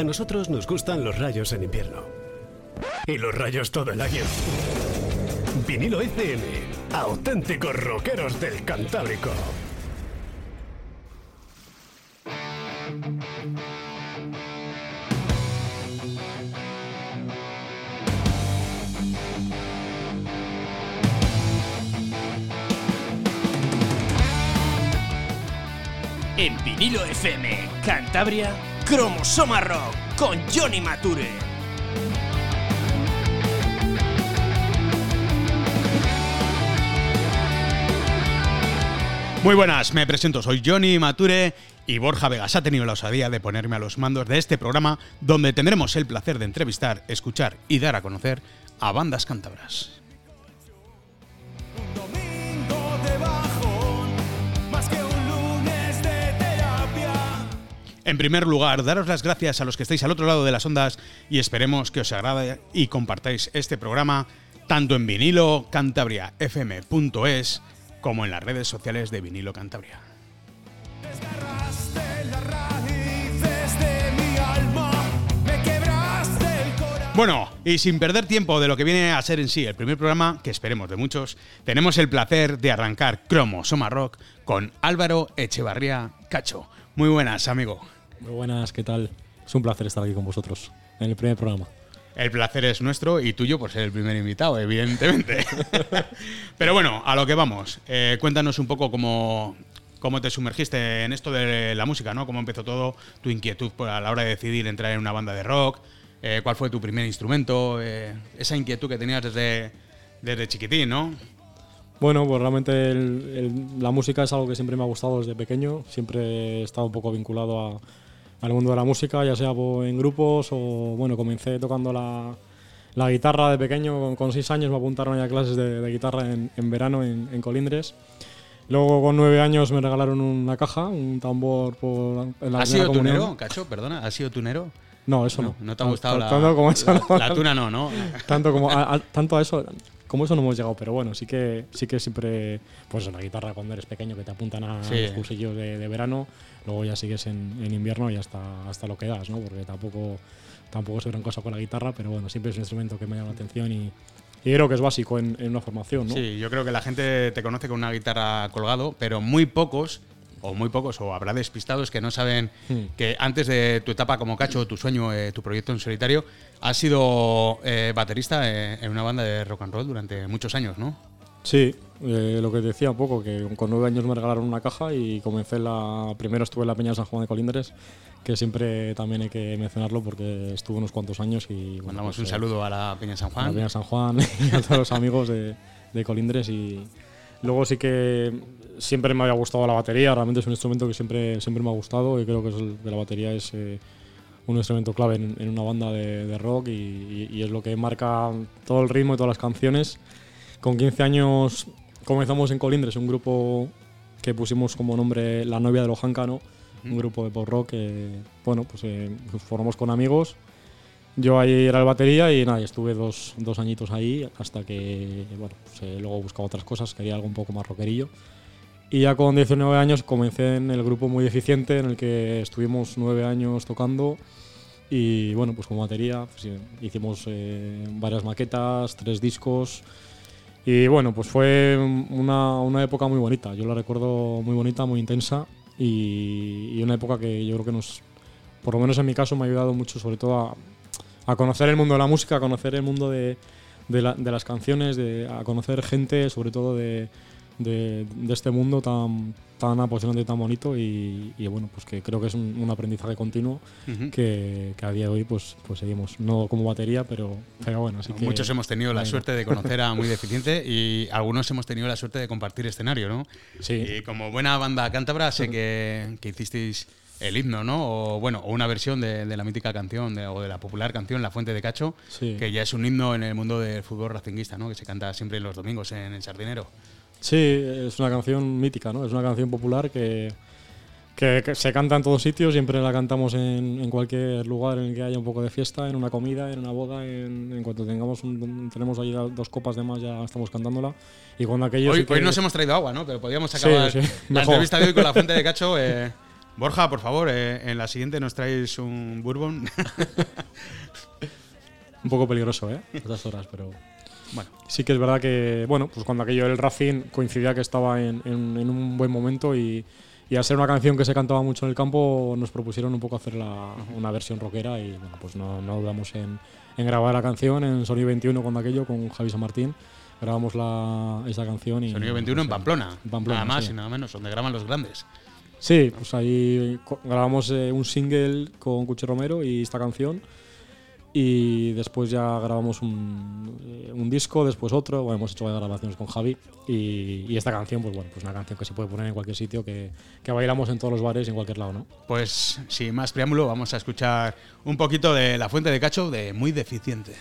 A nosotros nos gustan los rayos en invierno. Y los rayos todo el año. Vinilo FM, auténticos rockeros del Cantábrico. En vinilo FM, Cantabria, Cromosoma Rock, con Johnny Mature. Muy buenas, me presento, soy Johnny Mature y Borja Vegas ha tenido la osadía de ponerme a los mandos de este programa donde tendremos el placer de entrevistar, escuchar y dar a conocer a bandas cántabras. En primer lugar, daros las gracias a los que estáis al otro lado de las ondas y esperemos que os agrade y compartáis este programa tanto en vinilo cantabriafm.es como en las redes sociales de Vinilo Cantabria. Bueno, y sin perder tiempo de lo que viene a ser en sí el primer programa, que esperemos de muchos, tenemos el placer de arrancar Cromo Soma Rock con Álvaro Echevarría Cacho. Muy buenas, amigo. Muy buenas, ¿qué tal? Es un placer estar aquí con vosotros en el primer programa. El placer es nuestro y tuyo por ser el primer invitado, evidentemente. Pero bueno, a lo que vamos. Eh, cuéntanos un poco cómo, cómo te sumergiste en esto de la música, ¿no? Cómo empezó todo, tu inquietud a la hora de decidir entrar en una banda de rock, eh, cuál fue tu primer instrumento, eh, esa inquietud que tenías desde, desde chiquitín, ¿no? Bueno, pues realmente el- el- la música es algo que siempre me ha gustado desde pequeño. Siempre he estado un poco vinculado a- al mundo de la música, ya sea po- en grupos o, bueno, comencé tocando la, la guitarra de pequeño. Con, con seis años me apuntaron ya a clases de, de guitarra en, en verano en, en Colindres. Luego con nueve años me regalaron una caja, un tambor por en la ¿Has sido comunión. tunero, Cacho? Perdona, ¿has sido tunero? No, eso no. No te ha gustado la, Tanto como eso la, no. la tuna, no, ¿no? tanto como a, a- tanto a eso como eso no hemos llegado pero bueno sí que sí que siempre pues en la guitarra cuando eres pequeño que te apuntan a Sí. los cursillos de, de verano luego ya sigues en, en invierno y hasta hasta lo que das no porque tampoco tampoco soy gran cosa con la guitarra pero bueno siempre es un instrumento que me llama la atención y, y creo que es básico en, en una formación no Sí, yo creo que la gente te conoce con una guitarra colgado, pero muy pocos, o muy pocos, o habrá despistados que no saben Hmm. que antes de tu etapa como cacho, tu sueño, eh, tu proyecto en solitario, has sido eh, baterista eh, en una banda de rock and roll durante muchos años, ¿no? Sí, eh, lo que decía un poco, que con nueve años me regalaron una caja y comencé la. Primero estuve en la Peña de San Juan de Colindres, que siempre también hay que mencionarlo porque estuve unos cuantos años y. bueno, Mandamos pues, un saludo a la Peña San a la Juan. Peña de San Juan y a todos los amigos de, de Colindres y. Luego sí que siempre me había gustado la batería, realmente es un instrumento que siempre, siempre me ha gustado y creo que, es el- que la batería es eh, un instrumento clave en, en una banda de, de rock y, y- y es lo que marca todo el ritmo y todas las canciones. Con 15 años comenzamos en Colindres, un grupo que pusimos como nombre La novia de Lojanca, ¿no? Un grupo de pop rock que, bueno, pues eh, nos formamos con amigos. Yo ahí era el batería y nada, y estuve dos, dos añitos ahí hasta que, bueno, pues, eh, luego buscaba otras cosas, quería algo un poco más rockerillo. Y ya con 19 años comencé en el grupo muy eficiente en el que estuvimos nueve años tocando. Y bueno, pues como batería pues, sí, hicimos eh, varias maquetas, tres discos. Y bueno, pues fue una, una época muy bonita, yo la recuerdo muy bonita, muy intensa. Y, y una época que yo creo que nos, por lo menos en mi caso, me ha ayudado mucho sobre todo a, a conocer el mundo de la música, a conocer el mundo de, de, la- de las canciones, de, a conocer gente, sobre todo de, de, de este mundo tan, tan apasionante y tan bonito y, y bueno, pues que creo que es un, un aprendizaje continuo que, que a día de hoy pues, pues seguimos, no como batería, pero, pero bueno, así que... Muchos hemos tenido la suerte de conocer a Muy Deficiente y algunos hemos tenido la suerte de compartir escenario, ¿no? Sí. Y como buena banda cántabra sé que, que hicisteis el himno, ¿no? O bueno, o una versión de, de la mítica canción de- o de la popular canción La Fuente de Cacho, Sí. que ya es un himno en el mundo del fútbol racinguista, ¿no? Que se canta siempre los domingos en el Sardinero. Sí, es una canción mítica, ¿no? Es una canción popular que, que, que se canta en todos sitios, siempre la cantamos en, en cualquier lugar en el que haya un poco de fiesta, en una comida, en una boda, en, en cuanto tengamos un- tenemos ahí dos copas de más ya estamos cantándola. Y cuando aquello Hoy, sí que- hoy nos hemos traído agua, ¿no? Pero podríamos acabar sí, la entrevista de hoy con La Fuente de Cacho. eh, Borja, por favor, eh, en la siguiente nos traéis un bourbon. Un poco peligroso, ¿eh? Estas horas, pero bueno, sí que es verdad que, bueno, pues cuando aquello del Racing coincidía que estaba en, en- en un buen momento y, y al ser una canción que se cantaba mucho en el campo, nos propusieron un poco hacer la- una versión rockera y, bueno, pues no, no dudamos en, en grabar la canción en Sonido 21 cuando aquello con Javi San Martín. Grabamos la, esa canción y... Sonido 21 en Pamplona. en Pamplona, nada más sí. y nada menos, donde graban los grandes. Sí, pues ahí grabamos eh, un single con Cuchi Romero y esta canción. Y después ya grabamos un, eh, un disco, después otro. Bueno, hemos hecho varias grabaciones con Javi. Y, y esta canción, pues bueno, pues una canción que se puede poner en cualquier sitio, que, que bailamos en todos los bares y en cualquier lado, ¿no? Pues sin más preámbulo, vamos a escuchar un poquito de La Fuente de Cacho de Muy Deficiente.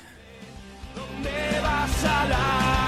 ¿Dónde vas alada?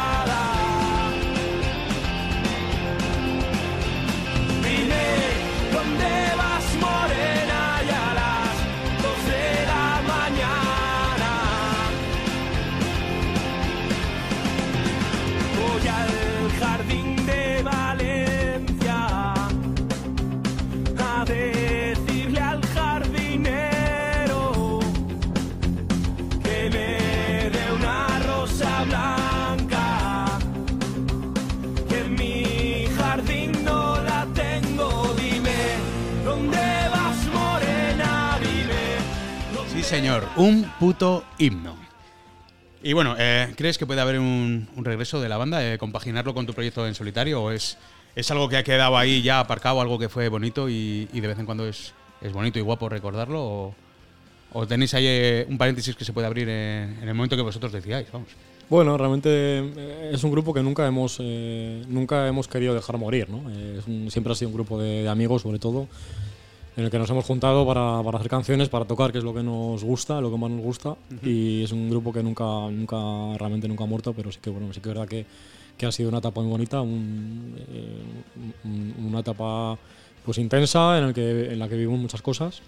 Señor, un puto himno. Y bueno, eh, ¿crees que puede haber un, un regreso de la banda? Eh, ¿Compaginarlo con tu proyecto en solitario? ¿O es, es algo que ha quedado ahí ya aparcado, algo que fue bonito y, y de vez en cuando es, es bonito y guapo recordarlo? ¿O, o tenéis ahí eh, un paréntesis que se puede abrir en, en el momento que vosotros decidáis? Vamos. Bueno, realmente eh, es un grupo que nunca hemos, eh, nunca hemos querido dejar morir, ¿no? Eh, es un- siempre ha sido un grupo de, de amigos, sobre todo, en el que nos hemos juntado para, para hacer canciones, para tocar, que es lo que nos gusta, lo que más nos gusta. Y es un grupo que nunca, nunca, realmente nunca ha muerto, pero sí que, bueno, sí que es verdad que, que ha sido una etapa muy bonita, un- eh, un- una etapa pues intensa en, el que, en la que vivimos muchas cosas.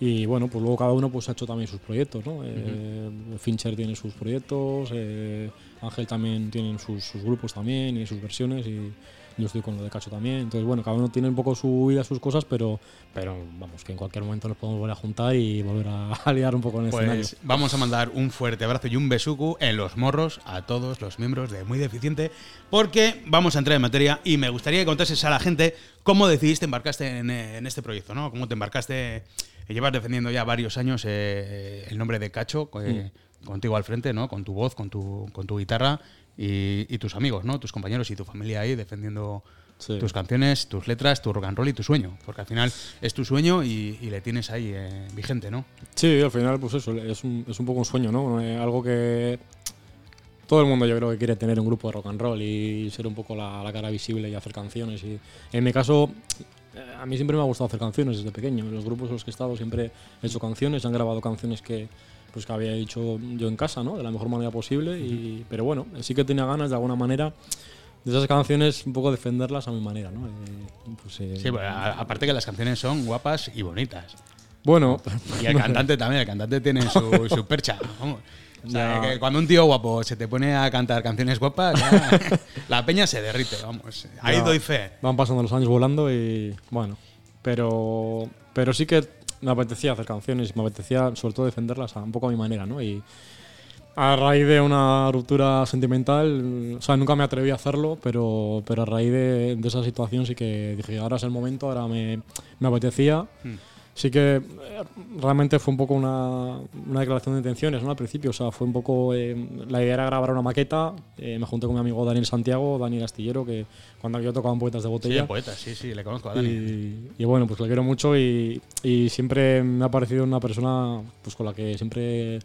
Y bueno, pues luego cada uno pues ha hecho también sus proyectos, ¿no? Eh, Fincher tiene sus proyectos, eh, Ángel también tiene sus, sus grupos también y sus versiones y yo estoy con lo de Cacho también. Entonces, bueno, cada uno tiene un poco su vida, sus cosas, pero, pero vamos, que en cualquier momento nos podemos volver a juntar y volver a, a liar un poco en el escenario. Pues vamos a mandar un fuerte abrazo y un besuku en los morros a todos los miembros de Muy Deficiente, porque vamos a entrar en materia y me gustaría que contases a la gente cómo decidiste embarcaste en, en este proyecto, ¿no? Cómo te embarcaste, eh, llevas defendiendo ya varios años eh, el nombre de Cacho, eh, contigo al frente, ¿no? Con tu voz, con tu, con tu guitarra y, y tus amigos, ¿no? Tus compañeros y tu familia ahí defendiendo Sí. tus canciones, tus letras, tu rock and roll y tu sueño, porque al final es tu sueño y, y le tienes ahí eh, vigente, ¿no? Sí, al final, pues eso, es un, es un poco un sueño, ¿no? Eh, algo que todo el mundo yo creo que quiere tener un grupo de rock and roll y ser un poco la, la cara visible y hacer canciones. Y en mi caso, eh, a mí siempre me ha gustado hacer canciones desde pequeño. En los grupos en los que he estado siempre he hecho canciones, han grabado canciones que pues que había hecho yo en casa, ¿no? De la mejor manera posible. Y, pero bueno, sí que tenía ganas de alguna manera de esas canciones un poco defenderlas a mi manera, ¿no? Eh, pues, eh, Sí, pues, aparte que las canciones son guapas y bonitas. bueno, Y el cantante también, el cantante tiene su, su percha. Vamos. O sea, que cuando un tío guapo se te pone a cantar canciones guapas, ya la peña se derrite, vamos. Ahí Ya. doy fe. Van pasando los años volando y bueno, pero pero sí que me apetecía hacer canciones, me apetecía sobre todo defenderlas un poco a mi manera, ¿no? Y a raíz de una ruptura sentimental, o sea, nunca me atreví a hacerlo, pero, pero a raíz de, esa situación sí que dije, ahora es el momento, ahora me, me apetecía. Sí que eh, realmente fue un poco una, una declaración de intenciones, ¿no? Al principio, o sea, fue un poco... eh, la idea era grabar una maqueta, eh, me junté con mi amigo Daniel Santiago, Daniel Astillero, que cuando yo tocaba en Poetas de Sí, Botella. el poeta, sí, sí, le conozco a Dani. Y, y bueno, pues le quiero mucho y, y siempre me ha parecido una persona pues con la que siempre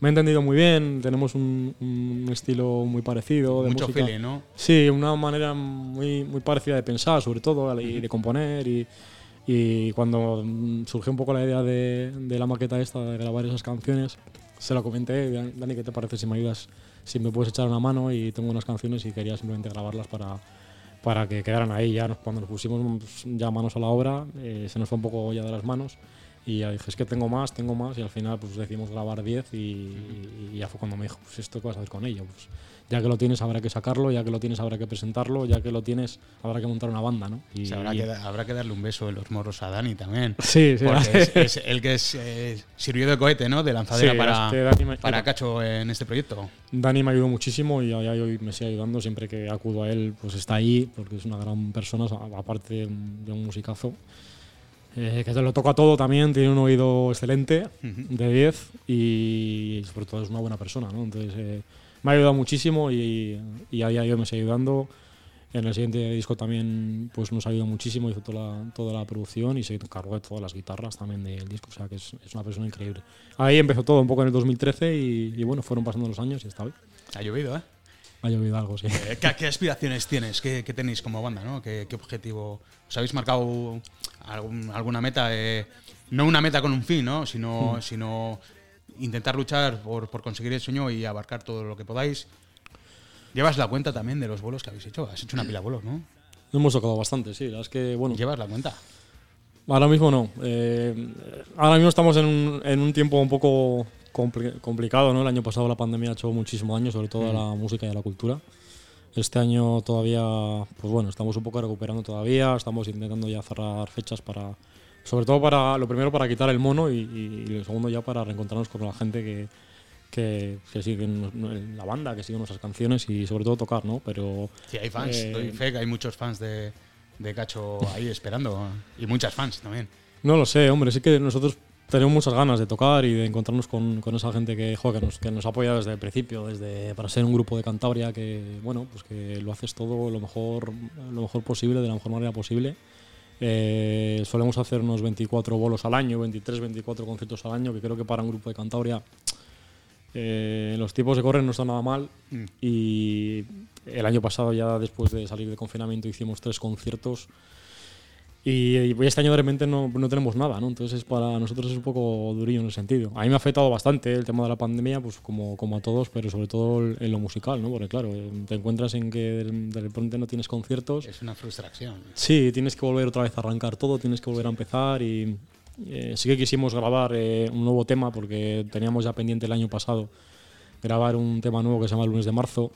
me he entendido muy bien, tenemos un, un estilo muy parecido de Mucho música. feeling, ¿no? Sí, una manera muy, muy parecida de pensar, sobre todo, y de componer. Y, y cuando mm, surgió un poco la idea de, la maqueta esta, de grabar esas canciones, se la comenté, Dan- Dani, ¿qué te parece si me ayudas, si me puedes echar una mano? Y tengo unas canciones y quería simplemente grabarlas para, para que quedaran ahí. Ya cuando nos pusimos pues, ya manos a la obra, eh, se nos fue un poco ya de las manos. Y ya dije, es que tengo más, tengo más. Y al final, pues decidimos grabar 10. Y, y ya fue cuando me dijo, pues esto, ¿qué vas a hacer con ello? Pues ya que lo tienes, habrá que sacarlo. Ya que lo tienes, habrá que presentarlo. Ya que lo tienes, habrá que montar una banda, ¿no? Y, O sea, habrá, y- que, habrá que darle un beso en los morros a Dani también. Sí, sí. Porque es, es el que es, eh, sirvió de cohete, ¿no? De lanzadera Sí, para, es que Dani me- para Cacho en este proyecto. Dani me ayudó muchísimo y hoy me sigue ayudando. Siempre que acudo a él, pues está ahí, porque es una gran persona, aparte de un musicazo. Eh, que lo toca todo también, tiene un oído excelente, de 10, y sobre todo es una buena persona. ¿no? Entonces, eh, me ha ayudado muchísimo y, y a día de hoy me sigue ayudando. En el siguiente disco también pues nos ayudó muchísimo, hizo toda la, toda la producción y se encargó de todas las guitarras también del disco, o sea que es, es una persona increíble. Ahí empezó todo un poco en el 2013 y, y bueno, fueron pasando los años y está hoy. Ha llovido, ¿eh? Ha llovido algo, sí. Eh, ¿Qué, qué aspiraciones tienes? ¿Qué, qué tenéis como banda? ¿no? ¿Qué, qué objetivo? ¿Os habéis marcado algún- alguna meta? eh, no una meta con un fin, ¿no? sino, sino intentar luchar por, por conseguir el sueño y abarcar todo lo que podáis. Llevas la cuenta también de los bolos que habéis hecho. Has hecho una pila de bolos, ¿no? Hemos tocado bastante, sí. La es que, bueno, Llevas la cuenta. ahora mismo no. Eh, ahora mismo estamos en un, en un tiempo un poco compli- complicado, ¿no? El año pasado la pandemia ha hecho muchísimo daño, sobre todo a la música y a la cultura. Este año todavía, pues bueno, estamos un poco recuperando todavía, estamos intentando ya cerrar fechas para, sobre todo para, lo primero para quitar el mono y, y- y lo segundo ya para reencontrarnos con la gente que, que, que sigue la banda, que sigue nuestras canciones y sobre todo tocar, ¿no? Pero Sí, hay fans. Eh, Doy fe que hay muchos fans de, de Cacho ahí esperando. Y muchas fans también. No lo sé, hombre, sí que nosotros tenemos muchas ganas de tocar y de encontrarnos con, con esa gente que, jo, que, nos, que nos apoya desde el principio, desde para ser un grupo de Cantabria que, bueno, pues que lo haces todo lo mejor, lo mejor posible, de la mejor manera posible. Eh, solemos hacer unos 24 bolos al año, 23, 24 conciertos al año, que creo que para un grupo de Cantabria eh, los tiempos de corren no están nada mal. Y el año pasado, ya después de salir de confinamiento, hicimos tres conciertos. Y, y este año de repente no, no tenemos nada, ¿no? Entonces para nosotros es un poco durillo en ese sentido. A mí me ha afectado bastante el tema de la pandemia, pues como, como a todos, pero sobre todo en lo musical, ¿no? Porque claro, eh, te encuentras en que de, repente no tienes conciertos. Es una frustración. Sí, tienes que volver otra vez a arrancar todo, tienes que volver a empezar y eh, sí que quisimos grabar eh, un nuevo tema porque teníamos ya pendiente el año pasado grabar un tema nuevo que se llama El lunes de marzo,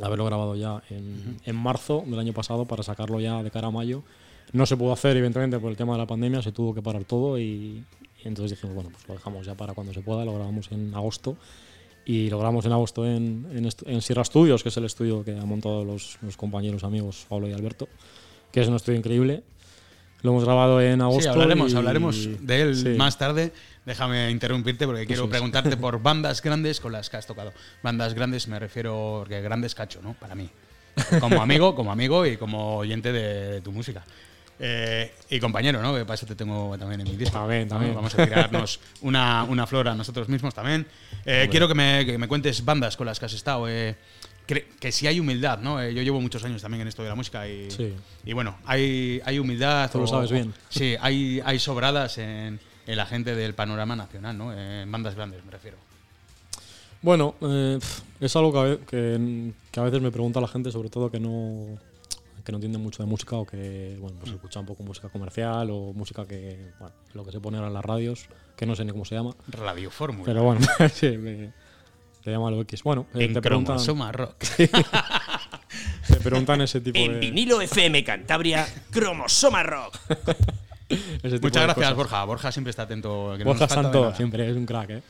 haberlo grabado ya en, en marzo del año pasado para sacarlo ya de cara a mayo. No se pudo hacer, evidentemente, por el tema de la pandemia, se tuvo que parar todo y, y entonces dijimos, bueno, pues lo dejamos ya para cuando se pueda, lo grabamos en agosto y lo grabamos en agosto en, en, en Sierra Studios, que es el estudio que han montado los, los compañeros amigos Pablo y Alberto, que es un estudio increíble. Lo hemos grabado en agosto. Sí, hablaremos, y- hablaremos de él Sí. más tarde. Déjame interrumpirte porque quiero es. preguntarte por bandas grandes con las que has tocado. Bandas grandes me refiero, porque grandes cacho, ¿no? Para mí. Como amigo, como amigo y como oyente de tu música. Eh, y compañero, ¿no? Que para eso te tengo también en mi lista. También, también. Vamos a tirarnos una, una flor a nosotros mismos también. Eh, quiero que me, que me cuentes bandas con las que has estado. eh, que si hay humildad, ¿no? Yo llevo muchos años también en esto de la música y, Sí. y bueno, hay, hay humildad. Tú lo sabes bien. Sí, hay, hay sobradas en, en la gente del panorama nacional, ¿no? En bandas grandes, me refiero. Bueno, es algo que, que a veces me pregunta la gente, sobre todo que no, que no entiende mucho de música o que bueno, pues escucha un poco música comercial o música que, bueno, lo que se pone ahora en las radios, que no sé ni cómo se llama. Radio Fórmula. Pero bueno, sí, me, se llama lo X. Bueno, eh, en te, preguntan, Cromosoma Rock. te preguntan ese tipo En de. vinilo FM Cantabria, Cromosoma Rock. Muchas gracias, cosas. Borja. Borja siempre está atento. que no Borja nos falta de Santo siempre es un crack, ¿eh?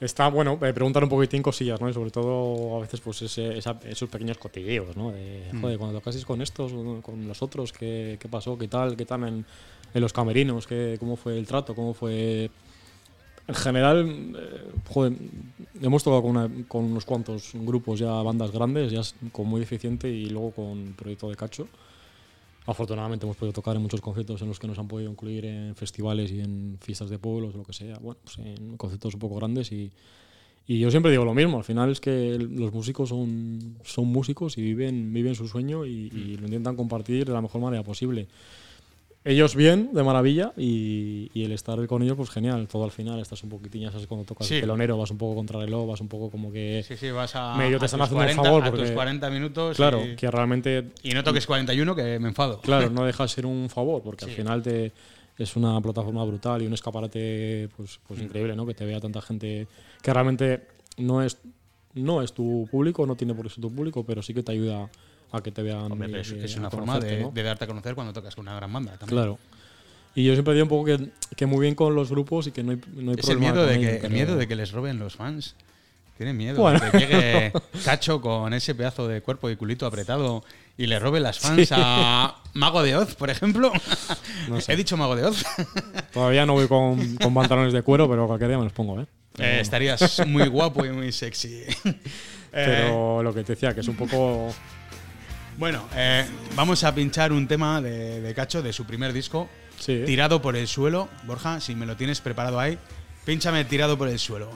Está, bueno, eh, preguntar un poquitín cosillas, ¿no? Y sobre todo a veces pues ese- esa- esos pequeños cotilleos, ¿no? De, Mm. joder, cuando tocasteis con estos, con los otros, ¿qué, qué pasó? ¿Qué tal? ¿Qué tal en, en los camerinos? ¿Qué, ¿Cómo fue el trato? ¿Cómo fue...? En general, eh, joder, hemos tocado con, una- con unos cuantos grupos ya, bandas grandes, ya con muy deficiente y luego con Proyecto de Cacho. Afortunadamente hemos podido tocar en muchos conciertos en los que nos han podido incluir en festivales y en fiestas de pueblos, lo que sea. Bueno, pues en conciertos un poco grandes y, y yo siempre digo lo mismo. Al final es que los músicos son, son músicos y viven, viven su sueño y lo intentan compartir de la mejor manera posible. Ellos bien, de maravilla, y, y el estar con ellos, pues genial. Todo al final estás un poquitín, ya sabes, cuando tocas Sí. el telonero, vas un poco contra reloj, vas un poco como que... Sí, sí, vas a. Medio te están haciendo un 40, favor A tus porque- 40 minutos. Claro, y, que realmente y no toques 41, que me enfado. Claro, no deja de ser un favor, porque Sí. al final te, es una plataforma brutal y un escaparate pues, pues increíble, ¿no? Que te vea tanta gente que realmente no es no es tu público, no tiene por qué ser tu público, pero sí que te ayuda a que te vean. Hombre, y- es, una forma de, ¿no? de darte a conocer cuando tocas con una gran banda. También. Claro. Y yo siempre digo un poco que, que muy bien con los grupos y que no hay, no hay Es el problema miedo, de que, el miedo de que les roben los fans. Tienen miedo Bueno. de que llegue Cacho con ese pedazo de cuerpo y culito apretado y le robe las fans a Mago de Oz, por ejemplo. No sé. He dicho Mago de Oz. Todavía no voy con, con pantalones de cuero, pero cualquier día me los pongo, ¿eh? Eh, estarías muy guapo y muy sexy. Eh, Pero lo que te decía, que es un poco. Bueno, eh, vamos a pinchar un tema de, de Cacho de su primer disco, Sí. Tirado por el suelo. Borja, si me lo tienes preparado ahí, pínchame Tirado por el suelo.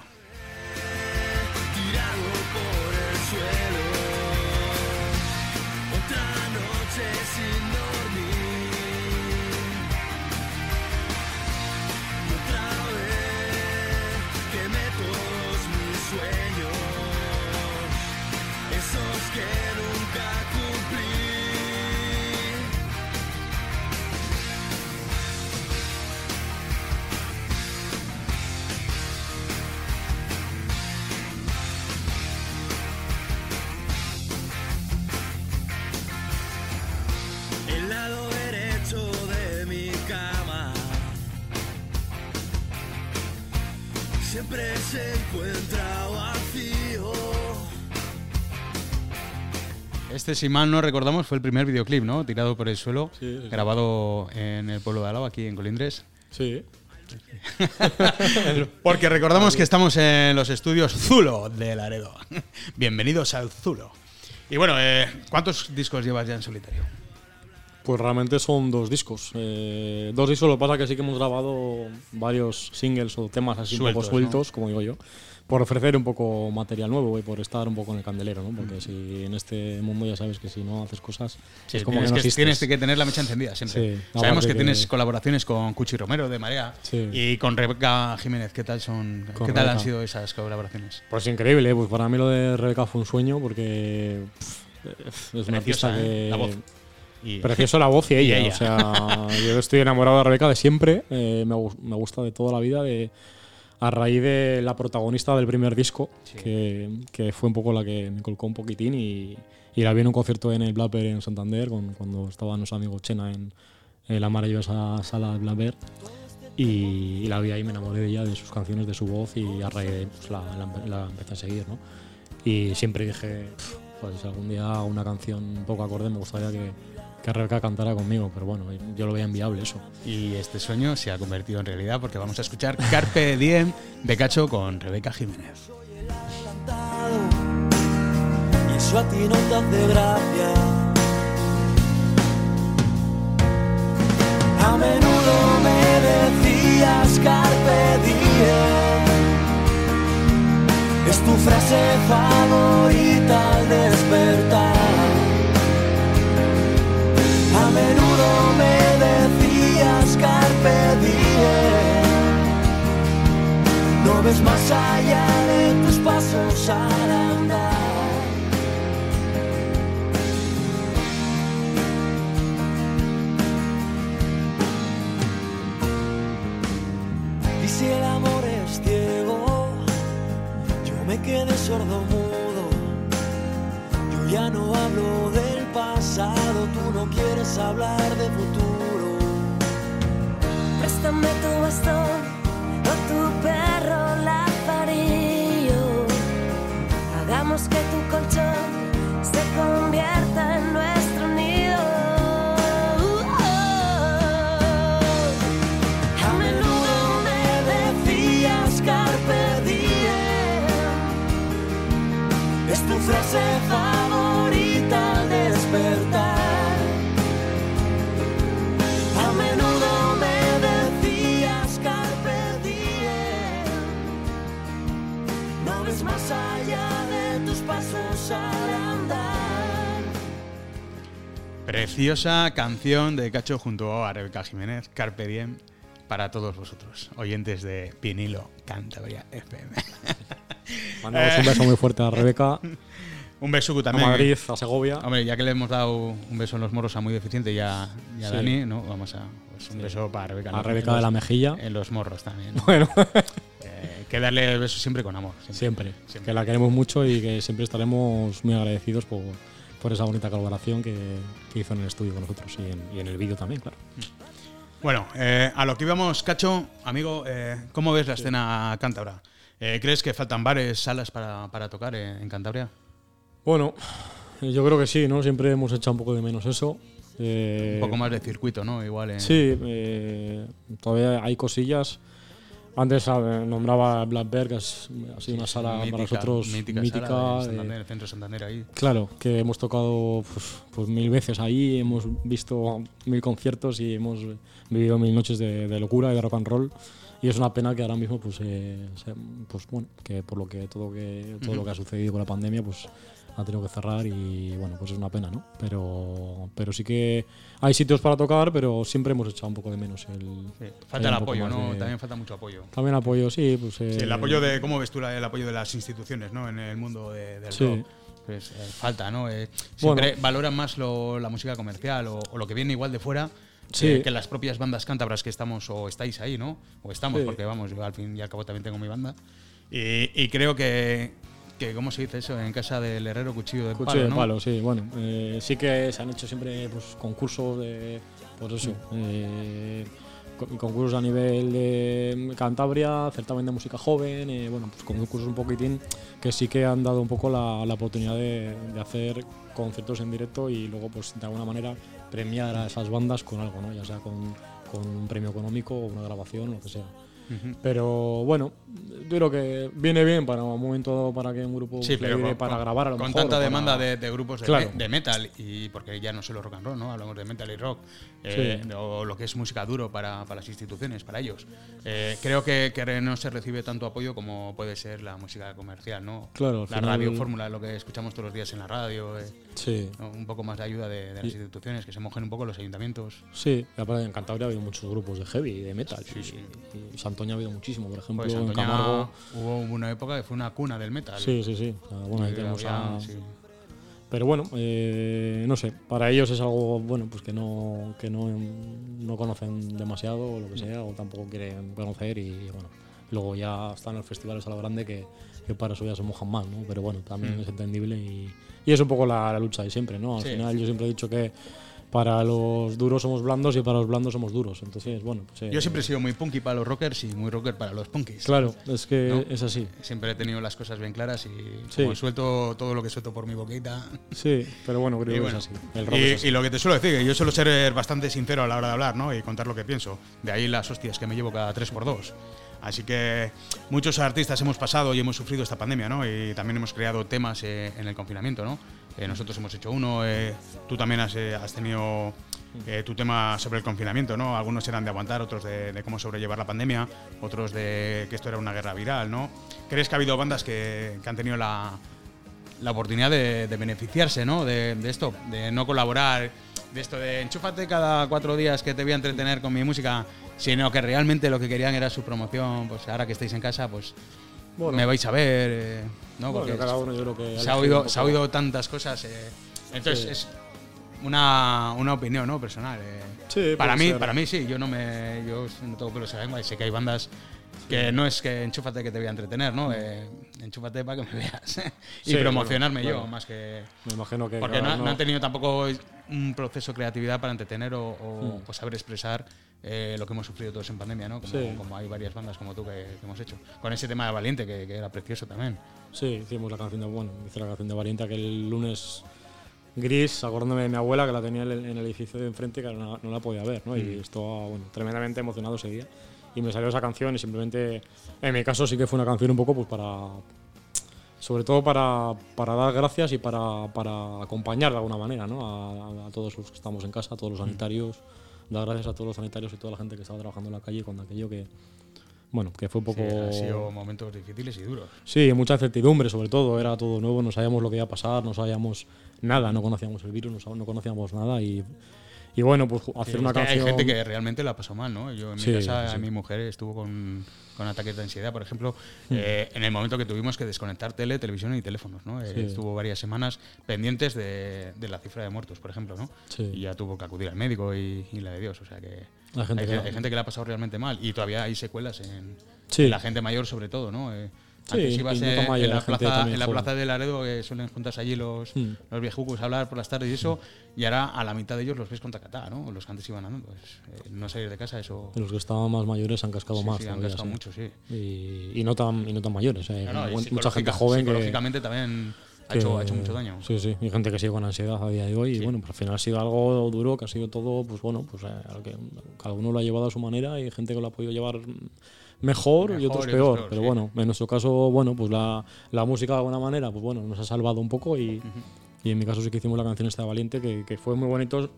Este, si mal no recordamos, fue el primer videoclip, ¿no? Tirado por el suelo, Sí, grabado en el pueblo de Alaba, aquí en Colindres. Sí. Porque recordamos que estamos en los estudios Zulo de Laredo. Bienvenidos al Zulo. Y bueno, eh, ¿cuántos discos llevas ya en solitario? Pues realmente son dos discos. Eh, dos discos, lo que pasa que sí que hemos grabado varios singles o temas así un Sueltos, poco sueltos, como digo yo, por ofrecer un poco material nuevo y por estar un poco en el candelero, ¿no? Porque si en este mundo ya sabes que si no haces cosas es como que tienes, no que, existes. tienes que tener la mecha encendida siempre. Sí, Sabemos que, que- tienes colaboraciones con Cuchi Romero de Marea Sí. y con Rebeca Jiménez. ¿Qué tal son? Con ¿Qué tal han sido esas colaboraciones? Pues increíble, ¿eh? pues para mí lo de Rebeca fue un sueño porque pff, es una Preciosa, artista ¿eh? que... La voz. Y- Precioso la voz y ella. ella. O sea, yo estoy enamorado de Rebeca de siempre. eh, me, me gusta de toda la vida. De, a raíz de la protagonista del primer disco, que, que fue un poco la que me colcó un poquitín. Y, y la vi en un concierto en el Blackbird en Santander, con- cuando estaban los amigos Chena en, en la maravillosa sala del Blackbird. Y, y la vi ahí, me enamoré de ella, de sus canciones, de su voz. Y a raíz de pues, la, la la empecé a seguir. ¿no? Y siempre dije, "Pf, pues si algún día una canción un poco acorde, me gustaría que, que Rebeca cantara conmigo, pero bueno, yo lo veía inviable eso. Y este sueño se ha convertido en realidad porque vamos a escuchar Carpe Diem de Cacho con Rebeca Jiménez. adelantado y eso a ti no te hace gracia. A menudo me decías carpe diem, es tu frase favorita al despertar. Menudo me decías carpe diem. No ves más allá de tus pasos al andar. Y si el amor es ciego, yo me quedé sordo mudo. Yo ya no hablo del pasado, tú no quieres hablar de futuro. Préstame tu bastón o tu perro lazarillo. Hagamos que tu colchón se convierta en nuestro nido. A menudo pasos al andar Preciosa canción de Cacho junto a Rebeca Jiménez, Carpe Diem, para todos vosotros, oyentes de Vinilo Cantabria FM. Mandamos un beso muy fuerte a Rebeca. Un beso a también. Madrid, a Segovia. Hombre, ya que le hemos dado un beso en los morros a muy deficiente y a, y a Sí. Dani, ¿no? Vamos a. pues un beso para Rebeca. A. Rebeca de la Mejilla. En los morros también. Bueno, Eh, que darle besos siempre con amor. siempre. Siempre. Que la queremos mucho y que siempre estaremos muy agradecidos por, por esa bonita colaboración que, que hizo en el estudio con nosotros y en, y en el vídeo también, claro. Bueno, eh, a lo que íbamos, Cacho, amigo, eh, ¿cómo ves la escena cántabra? Eh, ¿Crees que faltan bares, salas para, para tocar eh, en Cantabria? Bueno, yo creo que sí, ¿no? Siempre hemos echado un poco de menos eso. Eh, Un poco más de circuito, ¿no? Igual. eh, Sí, eh, todavía hay cosillas. Antes eh, nombraba Blackberg, que ha sido una sala mítica- para nosotros mítica mítica. sala de eh, el centro de Santander ahí. Claro, que hemos tocado pues, pues mil veces ahí, hemos visto mil conciertos y hemos vivido mil noches de, de locura y de rock and roll. Y es una pena que ahora mismo, pues, eh, pues bueno, que por lo que todo que todo lo que ha sucedido con la pandemia, pues ha tenido que cerrar y bueno, pues es una pena, ¿no? Pero, pero sí que hay sitios para tocar, pero siempre hemos echado un poco de menos el. Sí, Falta el apoyo, ¿no? de- También falta mucho apoyo. También apoyo, sí, pues. Sí, eh, el apoyo de, ¿cómo ves tú la- el apoyo de las instituciones, ¿no? En el mundo de- del Sí. rock. Pues eh, falta, ¿no? Eh, siempre Bueno. valoran más lo- la música comercial o, o lo que viene igual de fuera Sí. que, que las propias bandas cántabras que estamos o estáis ahí, ¿no? O estamos, Sí. porque vamos, yo al fin y al cabo también tengo mi banda. Y, y creo que, que, ¿cómo se dice eso? En casa del herrero cuchillo de Cuchillo palo, de ¿no? palo, sí. Bueno, eh, sí que se han hecho siempre pues, concursos de. Pues eso. eh, co- concursos a nivel de Cantabria, certamen de música joven, eh, bueno, pues concursos un poquitín que sí que han dado un poco la, la oportunidad de, de hacer conciertos en directo y luego, pues de alguna manera, premiar a esas bandas con algo, ¿no? Ya sea con, con un premio económico o una grabación lo que sea. Pero bueno, yo creo que viene bien para un momento para que un grupo Sí, pero con, para con- grabar a lo con mejor, tanta para- demanda de, de grupos de, Claro. me- de metal y porque ya no solo rock and roll, ¿no? Hablamos de metal y rock eh, Sí. o lo que es música duro para, para las instituciones, para ellos. Eh, creo que, que no se recibe tanto apoyo como puede ser la música comercial, ¿no? Claro, la final- radio fórmula, lo que escuchamos todos los días en la radio, eh, Sí, ¿no? un poco más de ayuda de, de las instituciones, que se mojen un poco los ayuntamientos. sí. Aparte en Cantabria ha habido muchos grupos de heavy y de metal. Sí, y, sí. y Santoña ha habido muchísimo, por ejemplo, Pues en Camargo. hubo una época que fue una cuna del metal. Sí, sí, sí. O sea, bueno, ahí Y tenemos había- a- sí. Pero bueno, eh, no sé, para ellos es algo bueno, pues que no, que no, no conocen demasiado o lo que sea, o tampoco quieren conocer y bueno, luego ya están los festivales a lo grande que, que para eso ya se mojan más, ¿no? Pero bueno, también es entendible y, y es un poco la, la lucha de siempre, ¿no? Al Sí. final yo siempre he dicho que para los duros somos blandos y para los blandos somos duros, entonces bueno, pues, eh, Yo siempre he sido muy punky para los rockers y muy rocker para los punkis. Claro, es que ¿No? es así. Siempre he tenido las cosas bien claras y Sí. como suelto todo lo que suelto por mi boquita. Sí, pero bueno, creo Y, que bueno, es así. El rock y- es así. y lo que te suelo decir, que yo suelo ser bastante sincero a la hora de hablar ¿no? y contar lo que pienso. De ahí las hostias que me llevo cada tres por dos. Así que muchos artistas hemos pasado y hemos sufrido esta pandemia, ¿no? Y también hemos creado temas eh, en el confinamiento, ¿no? Eh, nosotros hemos hecho uno, eh, tú también has, tenido tu tema sobre el confinamiento, ¿no? Algunos eran de aguantar, otros de, cómo sobrellevar la pandemia, otros de que esto era una guerra viral, ¿no? ¿Crees que ha habido bandas que, han tenido la, oportunidad de, beneficiarse, ¿no? De esto, de no colaborar, de esto de enchúfate cada cuatro días que te voy a entretener con mi música, sino que realmente lo que querían era su promoción, pues ahora que estáis en casa, pues Bueno. me vais a ver, eh, ¿no? Porque cada uno yo creo que se ha oído, se ha oído tantas cosas, eh, entonces Sí. es una, una opinión, ¿no? Personal. eh. Sí, para mí, ser. para mí sí, yo no me, yo no tengo pelos en la lengua y sé que hay bandas que no es que enchúfate que te voy a entretener, ¿no? Eh, enchúfate para que me veas y Sí, promocionarme yo claro. más que Me imagino que porque no, no han tenido tampoco un proceso de creatividad para entretener o, o, Mm. pues, saber expresar eh, lo que hemos sufrido todos en pandemia, ¿no? Como, Sí. como hay varias bandas como tú que, que hemos hecho. Con ese tema de Valiente, que, que era precioso también. Sí, hicimos la canción de, bueno, hice la canción de Valiente aquel lunes gris, acordándome de mi abuela que la tenía en el, en el edificio de enfrente que no, no la podía ver, ¿no? Mm. Y estaba, bueno, tremendamente emocionado ese día. Y me salió esa canción y simplemente, en mi caso sí que fue una canción un poco pues para, sobre todo para, para dar gracias y para, para acompañar de alguna manera, ¿no? A, a todos los que estamos en casa, a todos los Mm. sanitarios, dar gracias a todos los sanitarios y toda la gente que estaba trabajando en la calle con aquello que, bueno, que fue un poco... Sí, han sido momentos difíciles y duros. Sí, mucha incertidumbre sobre todo, era todo nuevo, no sabíamos lo que iba a pasar, no sabíamos nada, no conocíamos el virus, no, no conocíamos nada y, Y bueno, pues hacer una canción. Hay gente que realmente la pasó mal, ¿no? Yo en mi Sí, casa, sí, mi mujer estuvo con, con ataques de ansiedad, por ejemplo, Mm. eh, en el momento que tuvimos que desconectar tele, televisión y teléfonos, ¿no? Eh. Estuvo varias semanas pendientes de, de la cifra de muertos, por ejemplo, ¿no? Sí. Y ya tuvo que acudir al médico y, y la de Dios, o sea que Hay gente hay, que- hay gente que la ha pasado realmente mal y todavía hay secuelas en, la gente mayor sobre todo, ¿no? Eh, antes y ibas en, en la plaza, en la joven. plaza de Laredo, que suelen juntarse allí los, Mm. los viejucos a hablar por las tardes y eso, y ahora a la mitad de ellos los ves con tacatá, ¿no? Los que antes iban andando. Pues, eh, no salir de casa, eso. Los que estaban más mayores han cascado sí, más. sí, han todavía, sí. mucho, sí. Y, y no tan, y no tan mayores. eh, No, no, mucha gente joven que, Psicológicamente también ha hecho, ha hecho mucho daño. Sí, sí. Y gente que sigue con ansiedad a día de hoy. Sí. Y bueno, pues al final ha sido algo duro, que ha sido todo, pues bueno, pues eh, que cada uno lo ha llevado a su manera y gente que lo ha podido llevar mejor, y otros y otros peor. peor, pero sí. bueno, en nuestro caso, bueno, pues la, la música de alguna manera, pues bueno, nos ha salvado un poco y, y en mi caso sí que hicimos la canción esta Valiente, que, que fue muy bonito,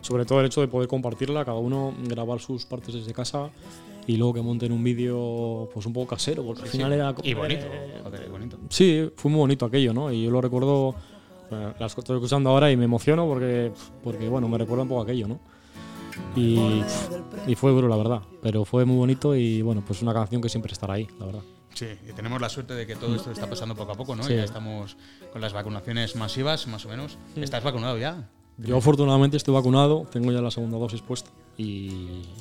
sobre todo el hecho de poder compartirla, cada uno grabar sus partes desde casa y luego que monten un vídeo pues un poco casero, porque al Sí, final era como- Y bonito, eh, joder, bonito. Sí, fue muy bonito aquello, ¿no? Y yo lo recuerdo, eh, las estoy escuchando ahora y me emociono porque, porque bueno, me recuerda un poco aquello, ¿no? Y, y fue duro, la verdad, pero fue muy bonito y bueno, pues una canción que siempre estará ahí, la verdad. Sí, y tenemos la suerte de que todo esto está pasando poco a poco, ¿no? Sí. Ya estamos con las vacunaciones masivas, más o menos. ¿Estás vacunado ya? Yo afortunadamente estoy vacunado, tengo ya la segunda dosis puesta y,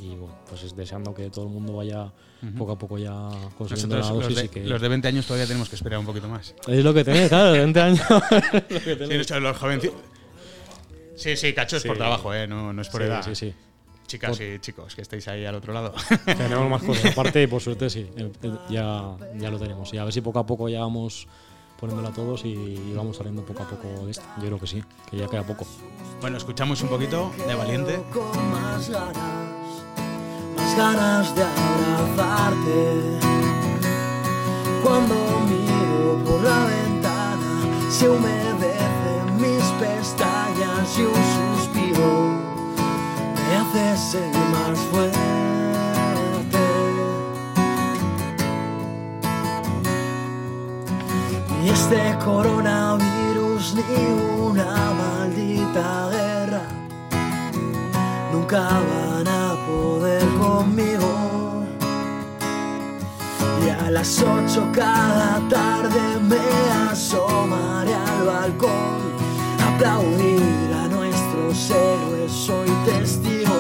y, bueno, pues es deseando que todo el mundo vaya poco a poco ya consiguiendo Nosotros, la los dosis de, y que... los de 20 años, todavía tenemos que esperar un poquito más. Es lo que tenéis, claro, 20 años. lo que Sí, tenéis. los- los jovencitos. Sí, sí, cacho es por trabajo, ¿eh? No, no es por Sí, edad. sí, sí. Chicas y chicos que estáis ahí al otro lado. Tenemos más cosas aparte y por suerte sí, eh, eh, ya, ya lo tenemos. Y a ver si poco a poco ya vamos poniéndola a todos y, y vamos saliendo poco a poco de esto. Yo creo que sí, que ya queda poco. bueno, escuchamos un poquito de Valiente. Con más ganas, más ganas de abrazarte. Cuando miro por la ventana, se humedecen mis pestañas y un suspiro me hace ser más fuerte. Ni este coronavirus ni una maldita guerra nunca van a poder conmigo. Y a las ocho cada tarde me asomaré al balcón, aplaudir nuestros héroes, soy testigo.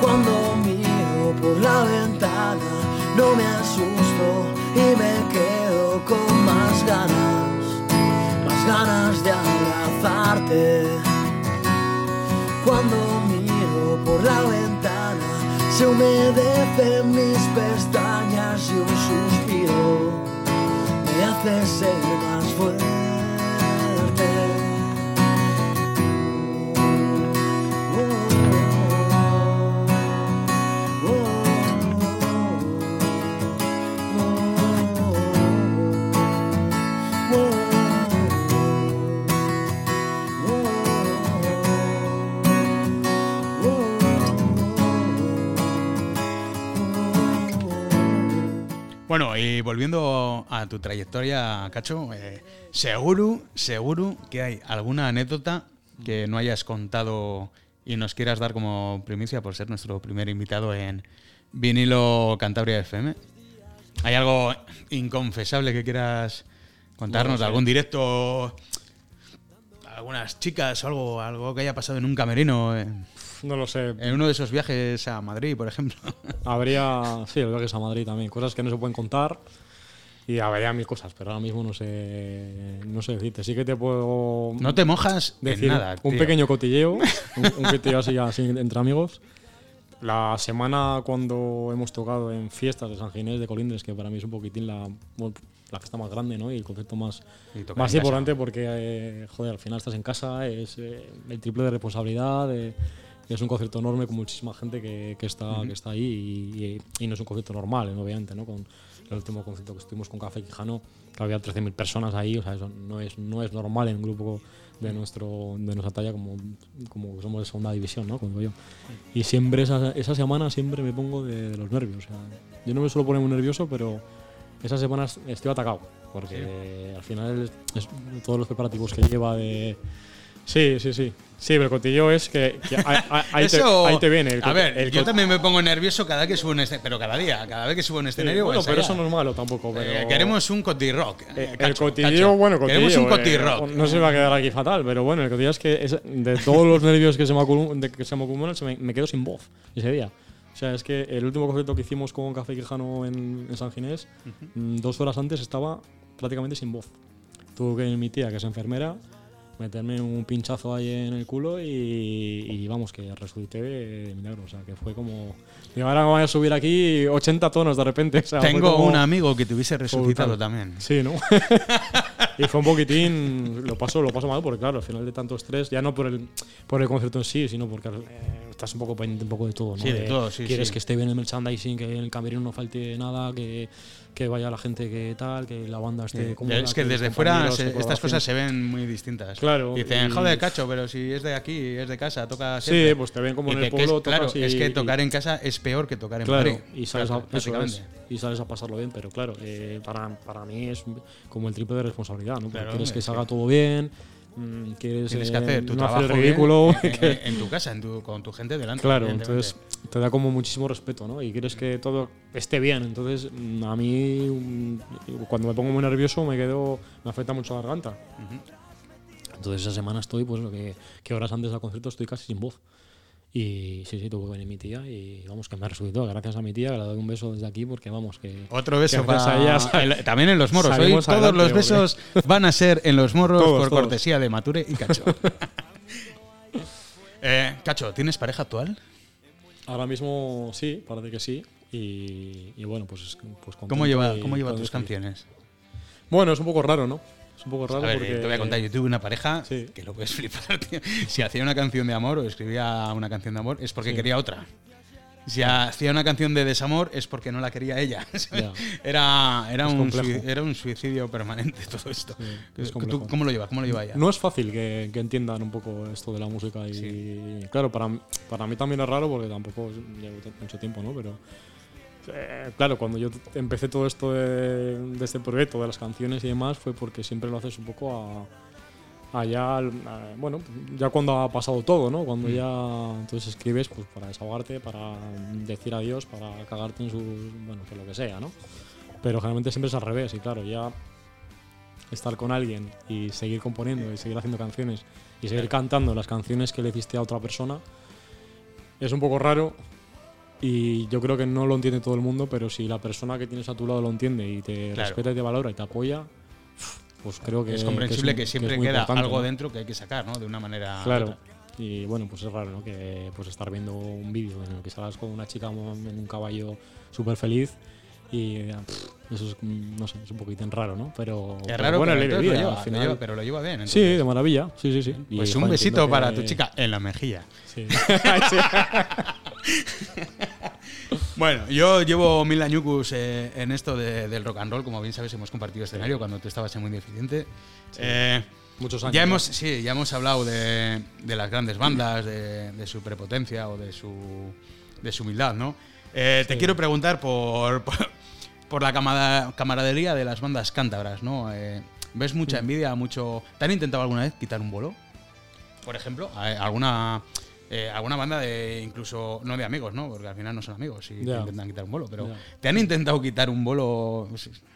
Cuando miro por la ventana no me asusto y me quedo con más ganas, más ganas de abrazarte. Cuando miro por la ventana se humedecen mis pestañas y un suspiro me hace ser Bueno, y volviendo a tu trayectoria, Cacho, eh, seguro, seguro que hay alguna anécdota que no hayas contado y nos quieras dar como primicia por ser nuestro primer invitado en Vinilo Cantabria FM. ¿Hay algo inconfesable que quieras contarnos? ¿Algún directo? ¿Algunas chicas o algo, algo que haya pasado en un camerino? No lo sé. En uno de esos viajes a Madrid, por ejemplo. Habría, sí, el viajes a Madrid también, cosas que no se pueden contar y habría mil cosas, pero ahora mismo no sé, no sé decirte. Sí que te puedo No te mojas decir en nada. un tío. pequeño cotilleo, un, un cotilleo así, así entre amigos. La semana cuando hemos tocado en fiestas de San Ginés de Colindres, que para mí es un poquitín la, la fiesta más grande ¿no? y el concepto más, más importante porque, eh, joder, al final estás en casa, es eh, el triple de responsabilidad, eh, es un concierto enorme con muchísima gente que, que está, que está ahí y, y- y no es un concierto normal, eh, obviamente, ¿no? Con el último concierto que estuvimos con Café Quijano, que había 13.000 personas ahí, o sea, eso no es, no es normal en un grupo de, nuestro, de nuestra talla como, como somos de segunda división, ¿no? Como yo. Y siempre esa, esa semana siempre me pongo de, de los nervios. o sea, yo no me suelo poner muy nervioso, pero esas semanas estoy atacado. porque al final es, es todos los preparativos que lleva de. Sí, sí, sí. Sí, pero el cotilleo es que, que ahí, ahí- ahí te, Eso- ahí te viene. El a ver, el yo también me pongo nervioso cada vez que subo un escenario, pero cada día, cada vez que subo un Sí, escenario. bueno, pues pero eso no es malo tampoco. Pero Eh, queremos un coti rock. Eh, Cacho, el cotilleo, cacho. bueno, cotilleo. Queremos un coti eh, no se va a quedar aquí fatal, pero bueno, el cotilleo es que es- de todos los nervios que se me acumulan, me, me, quedo sin voz ese día. O sea, es que el último concierto que hicimos con Café Quijano en, en San Ginés, mm, dos horas antes estaba prácticamente sin voz. Tuve que ir mi tía, que es enfermera, meterme un pinchazo ahí en el culo y, y vamos, que resucité de milagro. O sea, que fue como. Y ahora me voy a subir aquí 80 tonos de repente. o sea, Tengo como- un amigo que te hubiese resucitado también. Sí, ¿no? y fue un poquitín. Lo paso, lo paso mal porque, claro, al final de tanto estrés, ya no por el, por el concierto en sí, sino porque eh, estás un poco pendiente un poco de todo, ¿no? Sí, de todo, sí, Quieres sí. que esté bien el merchandising, que en el camerino no falte nada, que, que vaya la gente que tal, que la banda esté cómoda, es que desde fuera se- estas cosas se ven muy distintas. Claro, Dicen, y- joder, cacho, pero si es de aquí, es de casa, toca Sí, siempre". pues te ven como Y en el que es- pueblo, Claro, y- es que y- tocar en casa es peor que tocar en Claro, Madrid. y sales, a, eso es, básicamente. y sales a pasarlo bien, pero claro, eh, para, para mí es como el triple de responsabilidad, ¿no? Claro, quieres que haga todo bien, mm, quieres Tienes que eh, hacer tu no trabajo hacer el bien ridículo. en, que- en- en tu casa, en tu- con tu gente delante. claro, entonces te da como muchísimo respeto, ¿no? Y quieres que todo esté bien. Entonces, mm, a mí, mm, cuando me pongo muy nervioso, me quedo, me afecta mucho la garganta. Entonces, esa semana estoy, pues, lo que, que horas antes del concierto estoy casi sin voz. Y sí, sí, tuvo que venir mi tía y vamos, que me ha resucitado. Gracias a mi tía, que le doy un beso desde aquí porque vamos, que. Otro beso para ella también en los morros. Hoy todos adelante, los besos van a ser en los morros Todos, por todos. cortesía de Mature y Cacho. Eh, Cacho, ¿tienes pareja actual? Ahora mismo sí, parece que sí. Y, y bueno, pues, pues ¿Cómo lleva, cómo lleva tus canciones? Bueno, es un poco raro, ¿no? Es un poco raro A ver, porque. eh, te voy a contar, yo tuve una pareja Sí. que lo puedes flipar, tío. Si hacía una canción de amor o escribía una canción de amor es porque Sí. quería otra. Si hacía una canción de desamor es porque no la quería ella. Era, era, Es un era un suicidio permanente todo esto. es ¿Tú complejo. ¿Cómo lo lleva? ¿Cómo lo lleva ella? No es fácil que, que entiendan un poco esto de la música y claro, para, para mí también es raro porque tampoco llevo mucho tiempo, ¿no? Pero eh, claro, cuando yo empecé todo esto de, de este proyecto, de las canciones y demás, fue porque siempre lo haces un poco a, allá, al- a- bueno, ya cuando ha pasado todo, ¿no? Cuando ya entonces escribes pues para desahogarte, para decir adiós, para cagarte en su, bueno, pues lo que sea, ¿no? Pero generalmente siempre es al revés y claro, ya estar con alguien y seguir componiendo y seguir haciendo canciones y seguir cantando las canciones que le hiciste a otra persona es un poco raro y yo creo que no lo entiende todo el mundo, pero si la persona que tienes a tu lado lo entiende y te Claro. respeta y te valora y te apoya, pues creo que es comprensible que, es- siempre es muy queda algo ¿no? dentro que hay que sacar, ¿no? De una manera. Claro. otra. Y bueno, pues es raro, ¿no? Que pues estar viendo un vídeo en el que salgas con una chica en un caballo súper feliz y pff, eso es, mm, no sé, es un poquitín raro, ¿no? Pero, Es pero raro, bueno, pero lo vida, lleva, al lo lleva, pero lo lleva bien. sí, de maravilla, sí, sí, sí. Y, Pues un joder, besito para que- tu chica en la mejilla. Sí. Bueno, yo llevo mil añucus eh, en esto de- del rock and roll. Como bien sabes, hemos compartido escenario cuando tú estabas en muy deficiente. Eh, Muchos años. ya hemos, ¿no? sí, ya hemos hablado de, de las grandes bandas, de, de su prepotencia o de su, de su humildad, ¿no? Eh, Te quiero preguntar por, por, por la camaradería de las bandas cántabras, ¿no? Eh, ¿Ves mucha envidia, mucho... ¿Te han intentado alguna vez quitar un bolo? Por ejemplo, ¿Hay alguna... eh, alguna banda de incluso no de amigos, ¿no? Porque al final no son amigos y te intentan quitar un bolo, pero. ¿te han intentado quitar un bolo?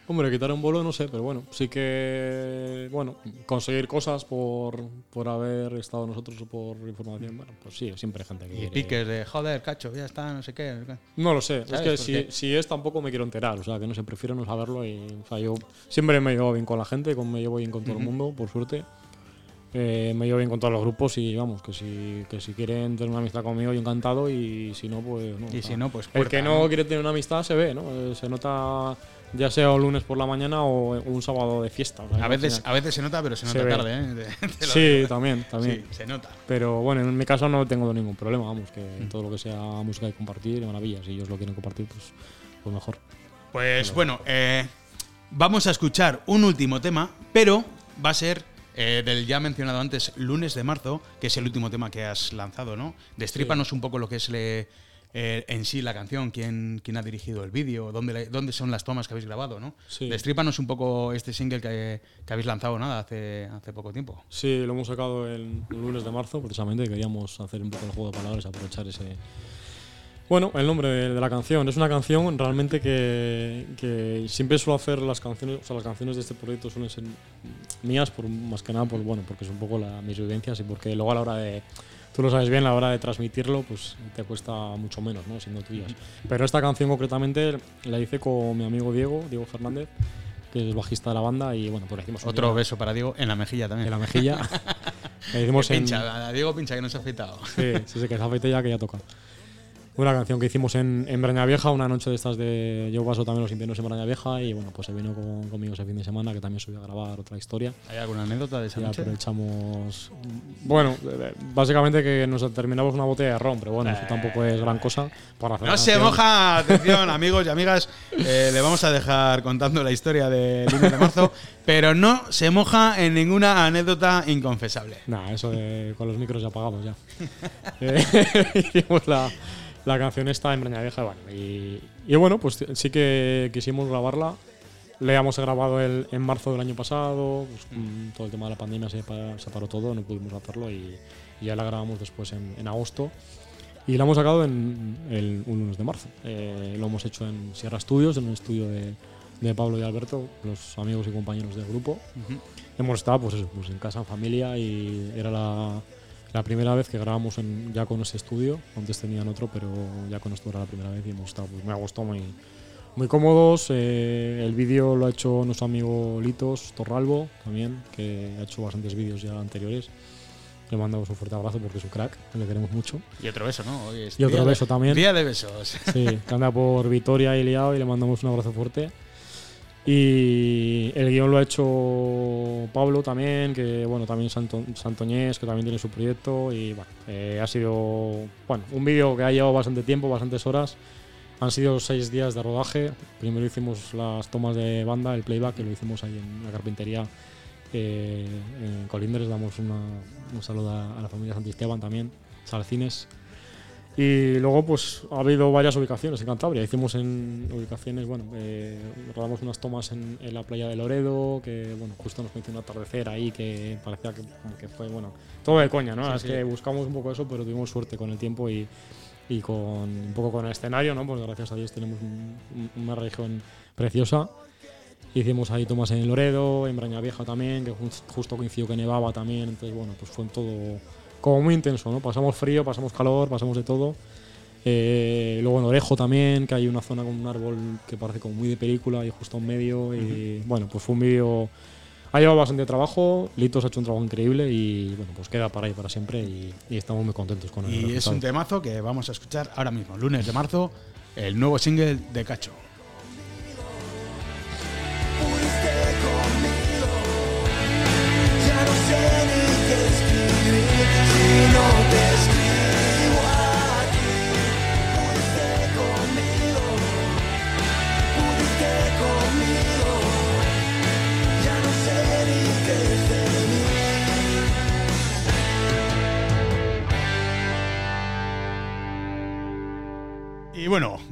Hombre, quitar un bolo no sé, pero bueno, sí que, bueno, conseguir cosas por, por haber estado nosotros o por información, bueno, pues sí, siempre hay gente que Y piques de joder, cacho, ya está, no sé qué. No lo sé, es que si, si es tampoco me quiero enterar, o sea, que no sé, prefiero no saberlo y, o sea, yo siempre me llevo bien con la gente, con, me llevo bien con todo el mundo, por suerte. Eh, me llevo bien con todos los grupos y vamos, que si, que si quieren tener una amistad conmigo, yo encantado y si no, pues no. Y o sea, si no, pues El puerta, que no, ¿no? quiere tener una amistad se ve, ¿no? Eh, Se nota ya sea un lunes por la mañana o un sábado de fiesta. o sea, A veces, a veces se nota, pero se nota tarde, ¿eh? Te- te lo Sí, digo. también, también. Sí, se nota. Pero bueno, en mi caso no tengo ningún problema, vamos, que Mm. todo lo que sea música y compartir, maravilla. Si ellos lo quieren compartir, pues, pues mejor. Pues bueno, eh, vamos a escuchar un último tema, pero va a ser eh, del ya mencionado antes lunes de marzo, que es el último tema que has lanzado, ¿no? Destrípanos un poco lo que es le- eh, en sí la canción, quién, quién ha dirigido el vídeo, dónde, dónde son las tomas que habéis grabado, ¿no? Sí. Destrípanos un poco este single que, que habéis lanzado nada hace, hace poco tiempo. Sí, lo hemos sacado el lunes de marzo, precisamente. Queríamos hacer un poco el juego de palabras, aprovechar ese. Bueno, el nombre de, de la canción. Es una canción realmente que, que siempre suelo hacer las canciones, o sea, las canciones de este proyecto suelen ser mías, por, más que nada, por, bueno, porque es un poco la, mis vivencias y porque luego a la hora de. Tú lo sabes bien, a la hora de transmitirlo, pues te cuesta mucho menos, ¿no? Siendo tuyas. Pero esta canción concretamente la hice con mi amigo Diego, Diego Fernández, que es bajista de la banda, y bueno, pues le hicimos Otro día beso para Diego en la mejilla también. en la mejilla. la hicimos en, pincha, a Diego pincha que no se ha afeitado. Sí, sí, sí, que se afeite ya que ya toca. Una canción que hicimos en, en Braña Vieja, una noche de estas de. Yo paso también los inviernos en Braña Vieja y bueno, pues se vino con- conmigo ese fin de semana que también subí a grabar otra historia. ¿Hay alguna anécdota de esa Y noche? aprovechamos. Bueno, eh, básicamente que nos terminamos una botella de ron, pero bueno, eso tampoco es gran cosa para hacer No se moja, atención amigos y amigas, eh, le vamos a dejar contando la historia de lunes de marzo, pero no se moja en ninguna anécdota inconfesable. Nah, eso de, con los micros ya apagados ya. Eh, hicimos la, la canción esta en Braña Vieja bueno, y, y bueno, pues sí que quisimos grabarla. Le habíamos grabado el, en marzo del año pasado, pues, con todo el tema de la pandemia se, pa- se paró todo, no pudimos hacerlo y, y ya la grabamos después en, en agosto. Y la hemos sacado en el un lunes de marzo. Eh, lo hemos hecho en Sierra Studios, en un estudio de, de Pablo y Alberto, los amigos y compañeros del grupo. Hemos estado pues, eso, pues en casa, en familia, y era la, la primera vez que grabamos en- ya con ese estudio. Antes tenían otro, pero ya con esto era la primera vez y hemos estado, pues me ha gustado muy, muy cómodos. Eh, el vídeo lo ha hecho nuestro amigo Litos Torralbo también, que ha hecho bastantes vídeos ya anteriores. Le mandamos un fuerte abrazo porque es un crack, le queremos mucho. Y otro beso, ¿no? Hoy es Y otro de- beso también. Día de besos. Sí, que anda por Vitoria y liado y le mandamos un abrazo fuerte. Y el guion lo ha hecho Pablo también, que bueno, también Santo, Santoñés, que también tiene su proyecto. Y bueno, eh, ha sido bueno, un vídeo que ha llevado bastante tiempo, bastantes horas. Han sido seis días de rodaje. Primero hicimos las tomas de banda, el playback, que lo hicimos ahí en la carpintería eh, en Colindres. Damos una- un saludo a, la familia Santisteban también, Salcines. Y luego, pues ha habido varias ubicaciones en Cantabria. Hicimos en ubicaciones, bueno, eh, rodamos unas tomas en, en la playa de Loredo, que bueno, justo nos coincidió un atardecer ahí que parecía que, que fue, bueno, todo de coña, ¿no? es que buscamos un poco eso, pero tuvimos suerte con el tiempo y, y con un poco con el escenario, ¿no? Pues gracias a Dios tenemos un- un- una región preciosa. Hicimos ahí tomas en Loredo, en Braña Vieja también, que jus- justo coincidió que nevaba también, entonces bueno, pues fue todo como muy intenso, ¿no? Pasamos frío, pasamos calor, pasamos de todo. Eh, luego en Orejo también, que hay una zona con un árbol que parece como muy de película y justo en medio. Y bueno, pues fue un vídeo. Ha llevado bastante trabajo, Litos ha hecho un trabajo increíble y bueno, pues queda para ahí para siempre y, y estamos muy contentos con el Y es un temazo que vamos a escuchar ahora mismo, lunes de marzo, el nuevo single de Cacho.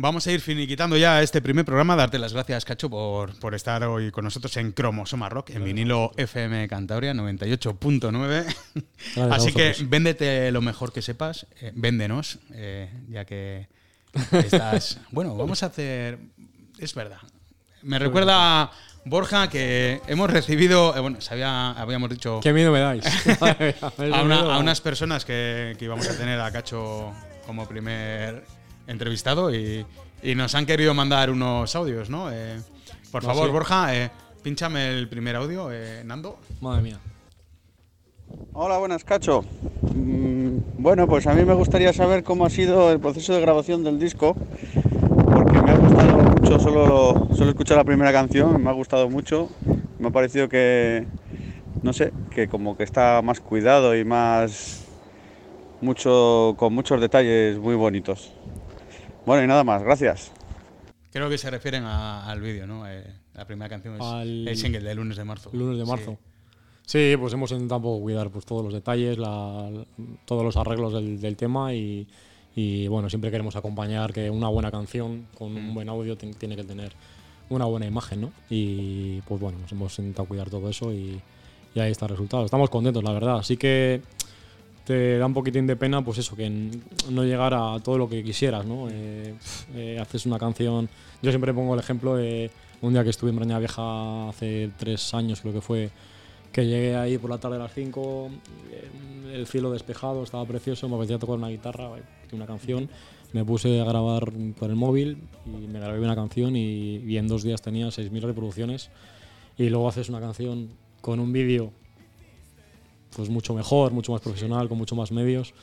Vamos a ir finiquitando ya este primer programa. Darte las gracias, Cacho, por, por estar hoy con nosotros en Cromosoma Rock, en vinilo FM Cantabria 98.9. a Así que véndete lo mejor que sepas, eh, véndenos, eh, ya que estás... bueno, vamos a hacer... Es verdad. Me recuerda Borja que hemos recibido, eh, bueno, sabía, habíamos dicho Qué miedo me dais. a, una- a unas personas que, que íbamos a tener a Cacho como primer entrevistado y, y nos han querido mandar unos audios, ¿no? Eh, por favor, sí. Borja, eh, pínchame el primer audio, eh, Nando. Madre mía. Hola, buenas, Cacho. Mm, Bueno, pues a mí me gustaría saber cómo ha sido el proceso de grabación del disco, porque me ha gustado mucho, solo, solo escuchar la primera canción, me ha gustado mucho, me ha parecido que, no sé, que como que está más cuidado y más, mucho, con muchos detalles muy bonitos. Bueno, y nada más, gracias. Creo que se refieren a- al vídeo, ¿no? Eh, la primera canción es Al- el single de lunes de marzo. Lunes de Sí. marzo. Sí, pues hemos intentado un poco cuidar pues, todos los detalles, la- todos los arreglos del, del tema y, Y bueno, siempre queremos acompañar que una buena canción con un buen audio tiene que tener una buena imagen, ¿no? Y pues bueno, nos hemos intentado cuidar todo eso y, y ahí está el resultado. Estamos contentos, la verdad. Así que te da un poquitín de pena, pues eso, que no llegar a todo lo que quisieras, ¿no? Eh, eh, haces una canción. Yo siempre pongo el ejemplo de un día que estuve en Braña Vieja hace tres años, creo que fue, que llegué ahí por la tarde a las 5, el cielo despejado, estaba precioso, me apetecía tocar una guitarra, eh, una canción. Me puse a grabar por el móvil y me grabé una canción y, y en dos días tenía 6.000 reproducciones. Y luego haces una canción con un vídeo pues mucho mejor, mucho más profesional, con mucho más medios.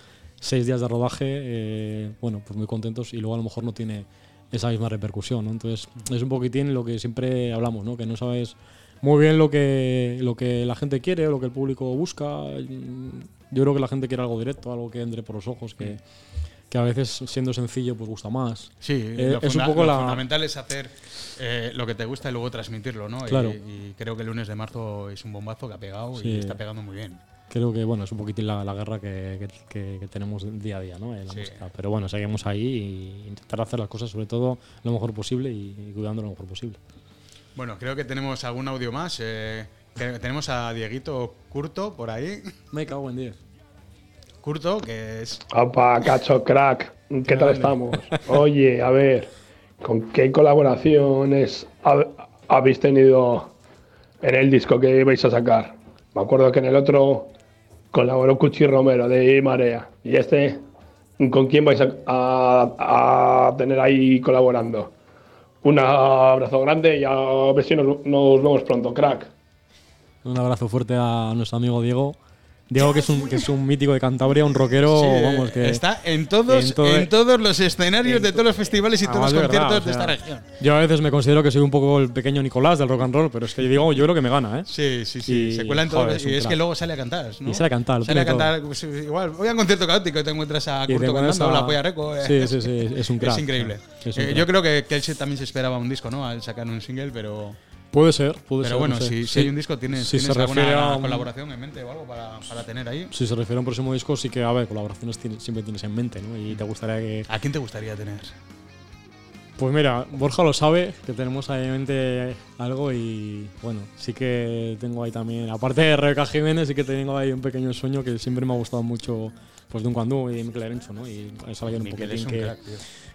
Seis días de rodaje, eh, bueno, pues muy contentos y luego a lo mejor no tiene esa misma repercusión, ¿no? Entonces es un poquitín lo que siempre hablamos, ¿no? Que no sabes muy bien lo que, lo que la gente quiere o lo que el público busca. Yo creo que la gente quiere algo directo, algo que entre por los ojos, que, que a veces siendo sencillo pues gusta más. Sí, Eh, lo, es un poco lo la- fundamental es hacer eh, lo que te gusta y luego transmitirlo, ¿no? Y- Claro. Y, creo que el lunes de marzo es un bombazo que ha pegado Sí. y está pegando muy bien. Creo que bueno, es un poquitín la, la guerra que, que- tenemos día a día ¿no? en la Sí. música. Pero bueno, seguimos ahí y intentar hacer las cosas sobre todo lo mejor posible y, y cuidando lo mejor posible. Bueno, creo que tenemos algún audio más. eh, que- tenemos a Dieguito Curto por ahí. Me cago en 10. Curto, que es. Opa, cacho crack, ¿qué tal estamos? Oye, a ver, ¿con qué colaboraciones hab- habéis tenido en el disco que vais a sacar? Me acuerdo que en el otro colaboró Cuchi Romero de Marea. ¿Y este, con quién vais a, tener ahí colaborando? Un abrazo grande y a ver si nos vemos pronto, crack. Un abrazo fuerte a nuestro amigo Diego. Diego, que es un, que es un mítico de Cantabria, un rockero, Sí, vamos, que está en todos, en todo- en todos los escenarios de todos los festivales y todos Además, los verdad, conciertos o de sea, esta región. Yo a veces me considero que soy un poco el pequeño Nicolás del rock and roll, pero es que Diego yo creo que me gana, ¿eh? Sí, sí, sí. Y, se cuela en joder, todo. es un y es que luego sale a cantar. ¿no? Y sale a cantar, lo Sale a cantar. pues, igual, voy a un concierto caótico y te encuentras a Curto cantando a- la polla reco. eh. Sí, sí, sí, es un crack. Es increíble. Es un Eh, yo creo que, que él también se esperaba un disco, ¿no? Al sacar un single, pero. Puede ser, puede Pero ser. bueno, no sé. si, hay un disco, ¿tienes, Si ¿tienes se refiere alguna a un- colaboración en mente o algo para, para tener ahí? Si se refiere a un próximo disco, sí que, a ver, colaboraciones siempre tienes en mente, ¿no? Y te gustaría que. ¿A quién te gustaría tener? Pues mira, Borja lo sabe, que tenemos ahí en mente algo y bueno, sí que tengo ahí también, aparte de Rebeca Jiménez, sí que tengo ahí un pequeño sueño que siempre me ha gustado mucho, pues de un Candú y Mikel Erencho, ¿no? Y es alguien un Miquel es poquitín un que, crack.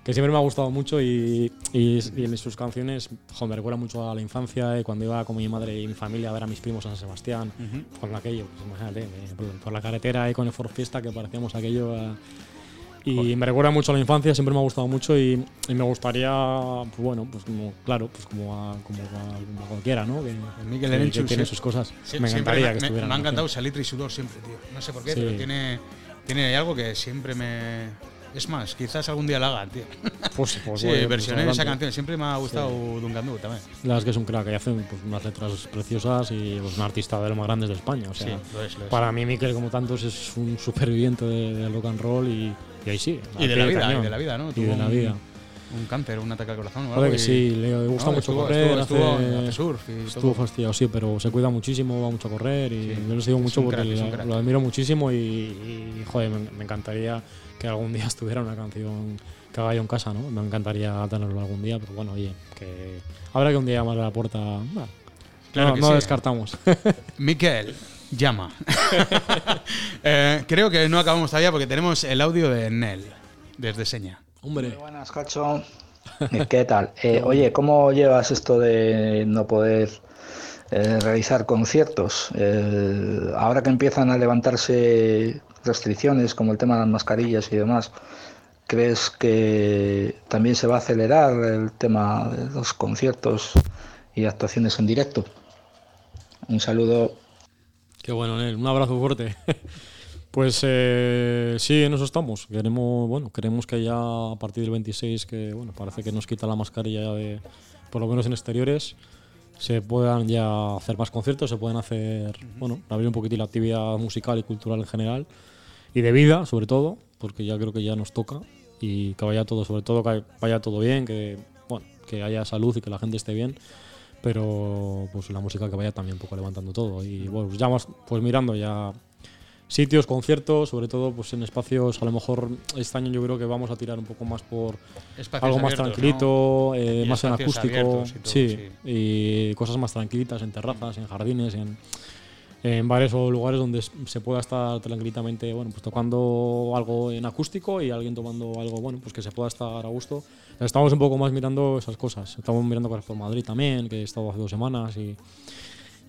Que siempre me ha gustado mucho y, y, y en sus canciones, joder, me recuerda mucho a la infancia y cuando iba con mi madre y mi familia a ver a mis primos a San Sebastián, con aquello, pues imagínate, eh, por, por la carretera y con el Ford Fiesta que parecíamos aquello a- y me recuerda mucho a la infancia, siempre me ha gustado mucho y, y me gustaría, pues bueno, pues como, claro, pues como a, como a- como a cualquiera, ¿no? Que, Mikel que- tiene sí. sus cosas. Sí, me encantaría me, que me- estuviera. me ha encantado. Salitre y Sudor siempre, tío. No sé por qué, Sí. pero tiene, tiene algo que siempre me. Es más, quizás algún día la hagan, tío. Pues, pues, sí, oye, pues versiones de esa canción. Siempre me ha gustado Duncan Du también. La verdad es que es un crack, y hace pues, unas letras preciosas y pues, un artista de los más grandes de España. O sea, Sí, lo es, lo es. para mí, Mikel, como tantos, es un superviviente de- del rock and roll y, y ahí sí. Y de la vida, y de la vida, ¿no? Y de la vida. Un cáncer, un ataque al corazón. o algo que sí, le gusta No, mucho estuvo- correr. estuvo- hace- estuvo en surf y estuvo fastidiado, sí, pero se cuida muchísimo, va mucho a correr y Sí, yo lo sigo mucho un porque un crack. lo admiro muchísimo y, y, joder, me, me encantaría que algún día estuviera una canción que haga yo en casa, ¿no? Me encantaría tenerlo algún día, pero bueno, oye, que habrá que un día llamar a la puerta. bueno, Claro no que no sí. descartamos. Miquel, llama. Eh, creo que no acabamos todavía porque tenemos el audio de Nel, desde Seña. Hombre, Buenas, Cacho. ¿Qué tal? Eh, oye, ¿cómo llevas esto de no poder eh, realizar conciertos? Eh, ahora que empiezan a levantarse restricciones como el tema de las mascarillas y demás, ¿crees que también se va a acelerar el tema de los conciertos y actuaciones en directo? Un saludo. Qué bueno, Nel. Un abrazo fuerte. pues eh, sí, en eso estamos. Queremos, bueno, queremos que ya a partir del 26, que bueno, parece que nos quita la mascarilla ya de, por lo menos en exteriores, se puedan ya hacer más conciertos, se pueden hacer, bueno, abrir un poquitín la actividad musical y cultural en general y de vida, sobre todo, porque ya creo que ya nos toca y que vaya todo, sobre todo que vaya todo bien, que bueno, que haya salud y que la gente esté bien pero pues la música que vaya también un poco levantando todo y bueno pues ya más pues mirando ya sitios, conciertos, sobre todo pues en espacios, a lo mejor este año yo creo que vamos a tirar un poco más por Espacios algo más abiertos, tranquilito, ¿no? eh, más en acústico, y todo, sí, sí. y cosas más tranquilitas en terrazas, en jardines, en, en bares o lugares donde se pueda estar tranquilamente, bueno, pues tocando algo en acústico y alguien tomando algo, bueno, pues que se pueda estar a gusto. Estamos un poco más mirando esas cosas. Estamos mirando cosas por Madrid también, que he estado hace dos semanas y,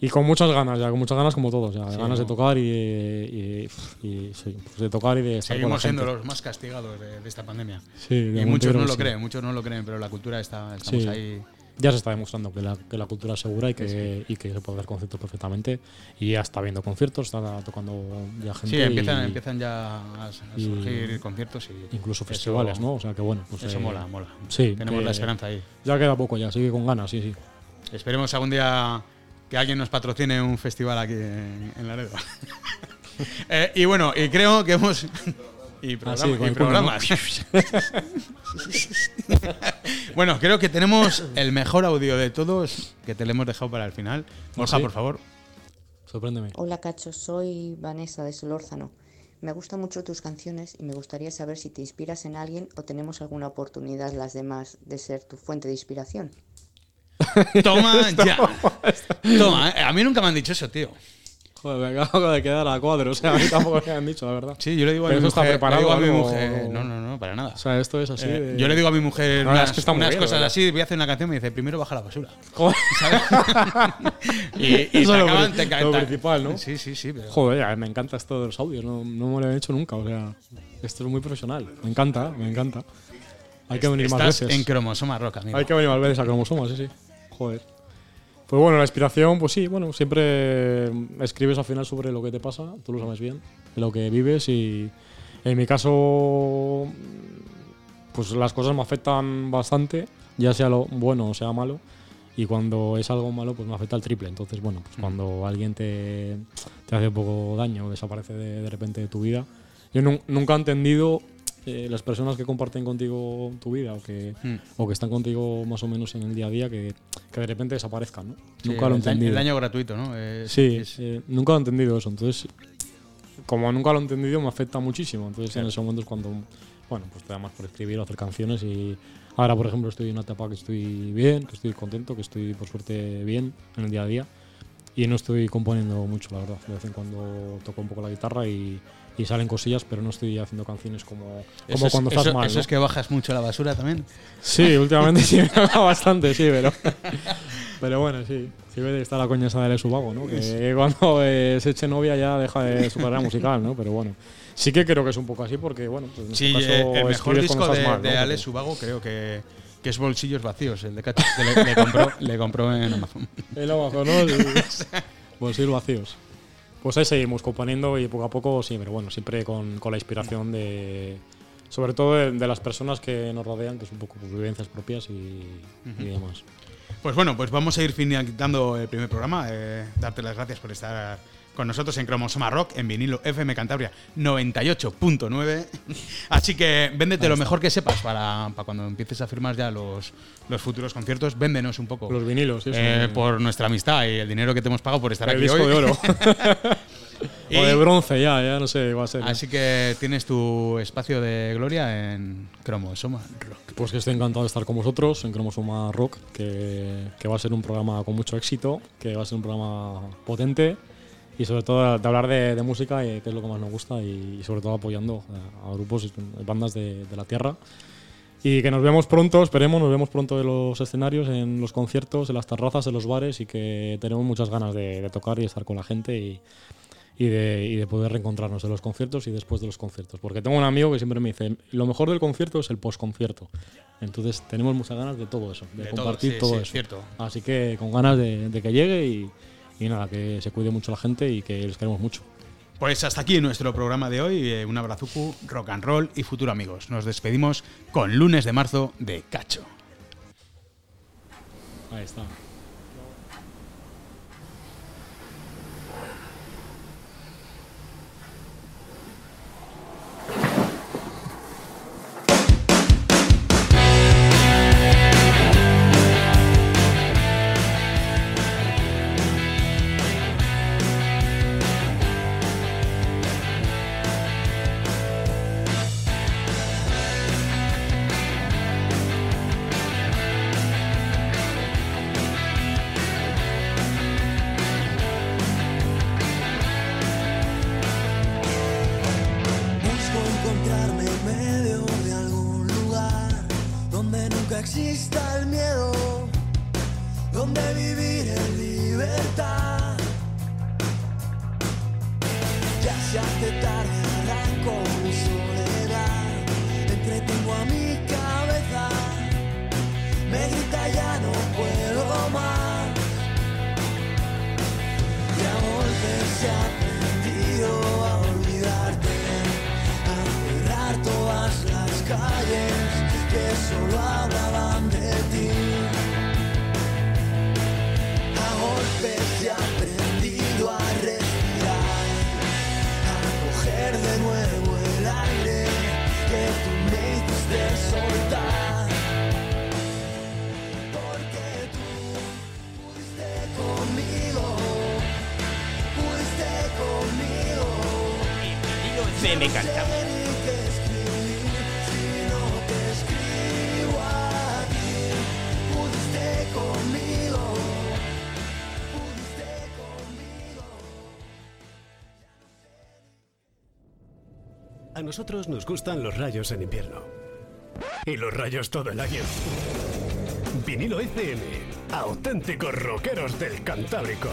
y con muchas ganas, ya con muchas ganas como todos, ya, Sí, ganas de tocar y, y- y sí, pues de tocar y de estar con la Seguimos siendo los más castigados de, de esta pandemia. Sí, de y muchos no lo sí. creen, muchos no lo creen, pero la cultura está, estamos ahí. Ya se está demostrando que la, que la cultura es segura y que, y que se puede dar conciertos perfectamente. Y ya está viendo conciertos, está tocando ya gente. Sí, empiezan, y empiezan ya a, surgir conciertos y incluso eso- festivales, ¿no? O sea que bueno. Pues, eso eh, mola, mola. Sí, Tenemos la esperanza ahí. Ya queda poco ya, sigue con ganas, sí, sí. Esperemos algún día que alguien nos patrocine un festival aquí en, en Laredo. Eh, y bueno, y creo que hemos. Y, programa- Ah, sí, y programas. bueno, creo que tenemos el mejor audio de todos que te lo hemos dejado para el final. Borja, ¿Ah, sí? por favor. Sorpréndeme. Hola Cacho, soy Vanessa de Solórzano. Me gustan mucho tus canciones y me gustaría saber si te inspiras en alguien o tenemos alguna oportunidad las demás de ser tu fuente de inspiración. Toma ya. Toma, eh, a mí nunca me han dicho eso, tío. Joder, me acabo de quedar a cuadro, o sea, a mí tampoco me han dicho, la verdad. Sí, yo le digo a Pero mi mujer. está le digo a mi preparado, mujer. No, no, no, para nada. O sea, esto es así. Eh, de- Yo le digo a mi mujer verdad unas, es que está unas bien, cosas ¿verdad? así, voy a hacer una canción y me dice, primero baja la basura. Joder. ¿Sabes? y y Eso te es lo acaban, pri- te lo principal, ¿no? Sí, sí, sí. pero- Joder, me encanta esto de los audios, no, no me lo he hecho nunca, o sea, esto es muy profesional, me encanta, me encanta. Hay que venir más Estás veces. en cromosoma rock, amigo. Hay que venir más veces a cromosomas, sí, sí. Joder. Pues bueno, la inspiración, pues sí, bueno, siempre escribes al final sobre lo que te pasa, tú lo sabes bien, lo que vives y en mi caso, pues las cosas me afectan bastante, ya sea lo bueno o sea malo, y cuando es algo malo, pues me afecta el triple. Entonces, bueno, pues cuando alguien te, te hace un poco daño o desaparece de, de repente de tu vida, yo nun- nunca he entendido eh, las personas que comparten contigo tu vida o que, Mm. o que están contigo más o menos en el día a día que, que de repente desaparezcan, ¿no? Sí, nunca lo he entendido. El daño gratuito, ¿no? Es- Sí, es- eh, nunca lo he entendido eso. Entonces, como nunca lo he entendido, me afecta muchísimo. Entonces, Claro. en ese momento es cuando, bueno, pues te da más por escribir o hacer canciones. Y ahora, por ejemplo, estoy en una etapa que estoy bien, que estoy contento, que estoy, por suerte, bien en el día a día. Y no estoy componiendo mucho, la verdad. De vez en cuando toco un poco la guitarra y, y salen cosillas, pero no estoy haciendo canciones como, como es- cuando estás eso- mal. Eso ¿no? es que bajas mucho la basura también. Sí, últimamente sí me da bastante, sí, pero. Pero bueno, sí. Sí está la coña esa de su vago, ¿no? Que cuando eh, se eche novia ya deja de su carrera musical, ¿no? Pero bueno. Sí que creo que es un poco así porque, bueno, pues en Sí, este eh, caso el mejor disco de, mal, de ¿no? Alex Subago creo que, que es Bolsillos Vacíos, el de Cacho, que le, le compró, le compró en Amazon. El Amazon, ¿no? Bolsillos vacíos. Pues ahí seguimos componiendo y poco a poco, sí, pero bueno, siempre con, con la inspiración de. Sobre todo de, de las personas que nos rodean, que es un poco pues, vivencias propias y, y demás. Pues bueno, pues vamos a ir finalizando el primer programa. eh, darte las gracias por estar con nosotros en Cromosoma Rock, en vinilo FM Cantabria 98.9. Así que véndete lo mejor que sepas para, para cuando empieces a firmar ya los, los futuros conciertos. Véndenos un poco. Los vinilos, sí, eh, por nuestra amistad y el dinero que te hemos pagado por estar El aquí disco hoy. de oro. O de bronce ya, ya no sé, va a ser. Así que tienes tu espacio de gloria en Cromosoma Rock. Pues que estoy encantado de estar con vosotros en Cromosoma Rock, que, que va a ser un programa con mucho éxito, que va a ser un programa potente y sobre todo de hablar de, de música, eh, que es lo que más nos gusta, y, sobre todo apoyando a, a grupos y bandas de, de la tierra. Y que nos vemos pronto, esperemos, nos vemos pronto en los escenarios, en los conciertos, en las terrazas, en los bares y que tenemos muchas ganas de, de tocar y estar con la gente y, y de, y de poder reencontrarnos en los conciertos y después de los conciertos. Porque tengo un amigo que siempre me dice, lo mejor del concierto es el postconcierto. Entonces tenemos muchas ganas de todo eso, de, De todo, compartir sí, todo sí, eso. cierto. Así que con ganas de, de que llegue y, y nada, que se cuide mucho la gente y que les queremos mucho. Pues hasta aquí nuestro programa de hoy. eh, un abrazucu, rock and roll y futuro amigos. Nos despedimos con lunes de marzo de Cacho. Ahí está. nosotros nos gustan los rayos en invierno. Y los rayos todo el año. Vinilo FM, auténticos rockeros del Cantábrico.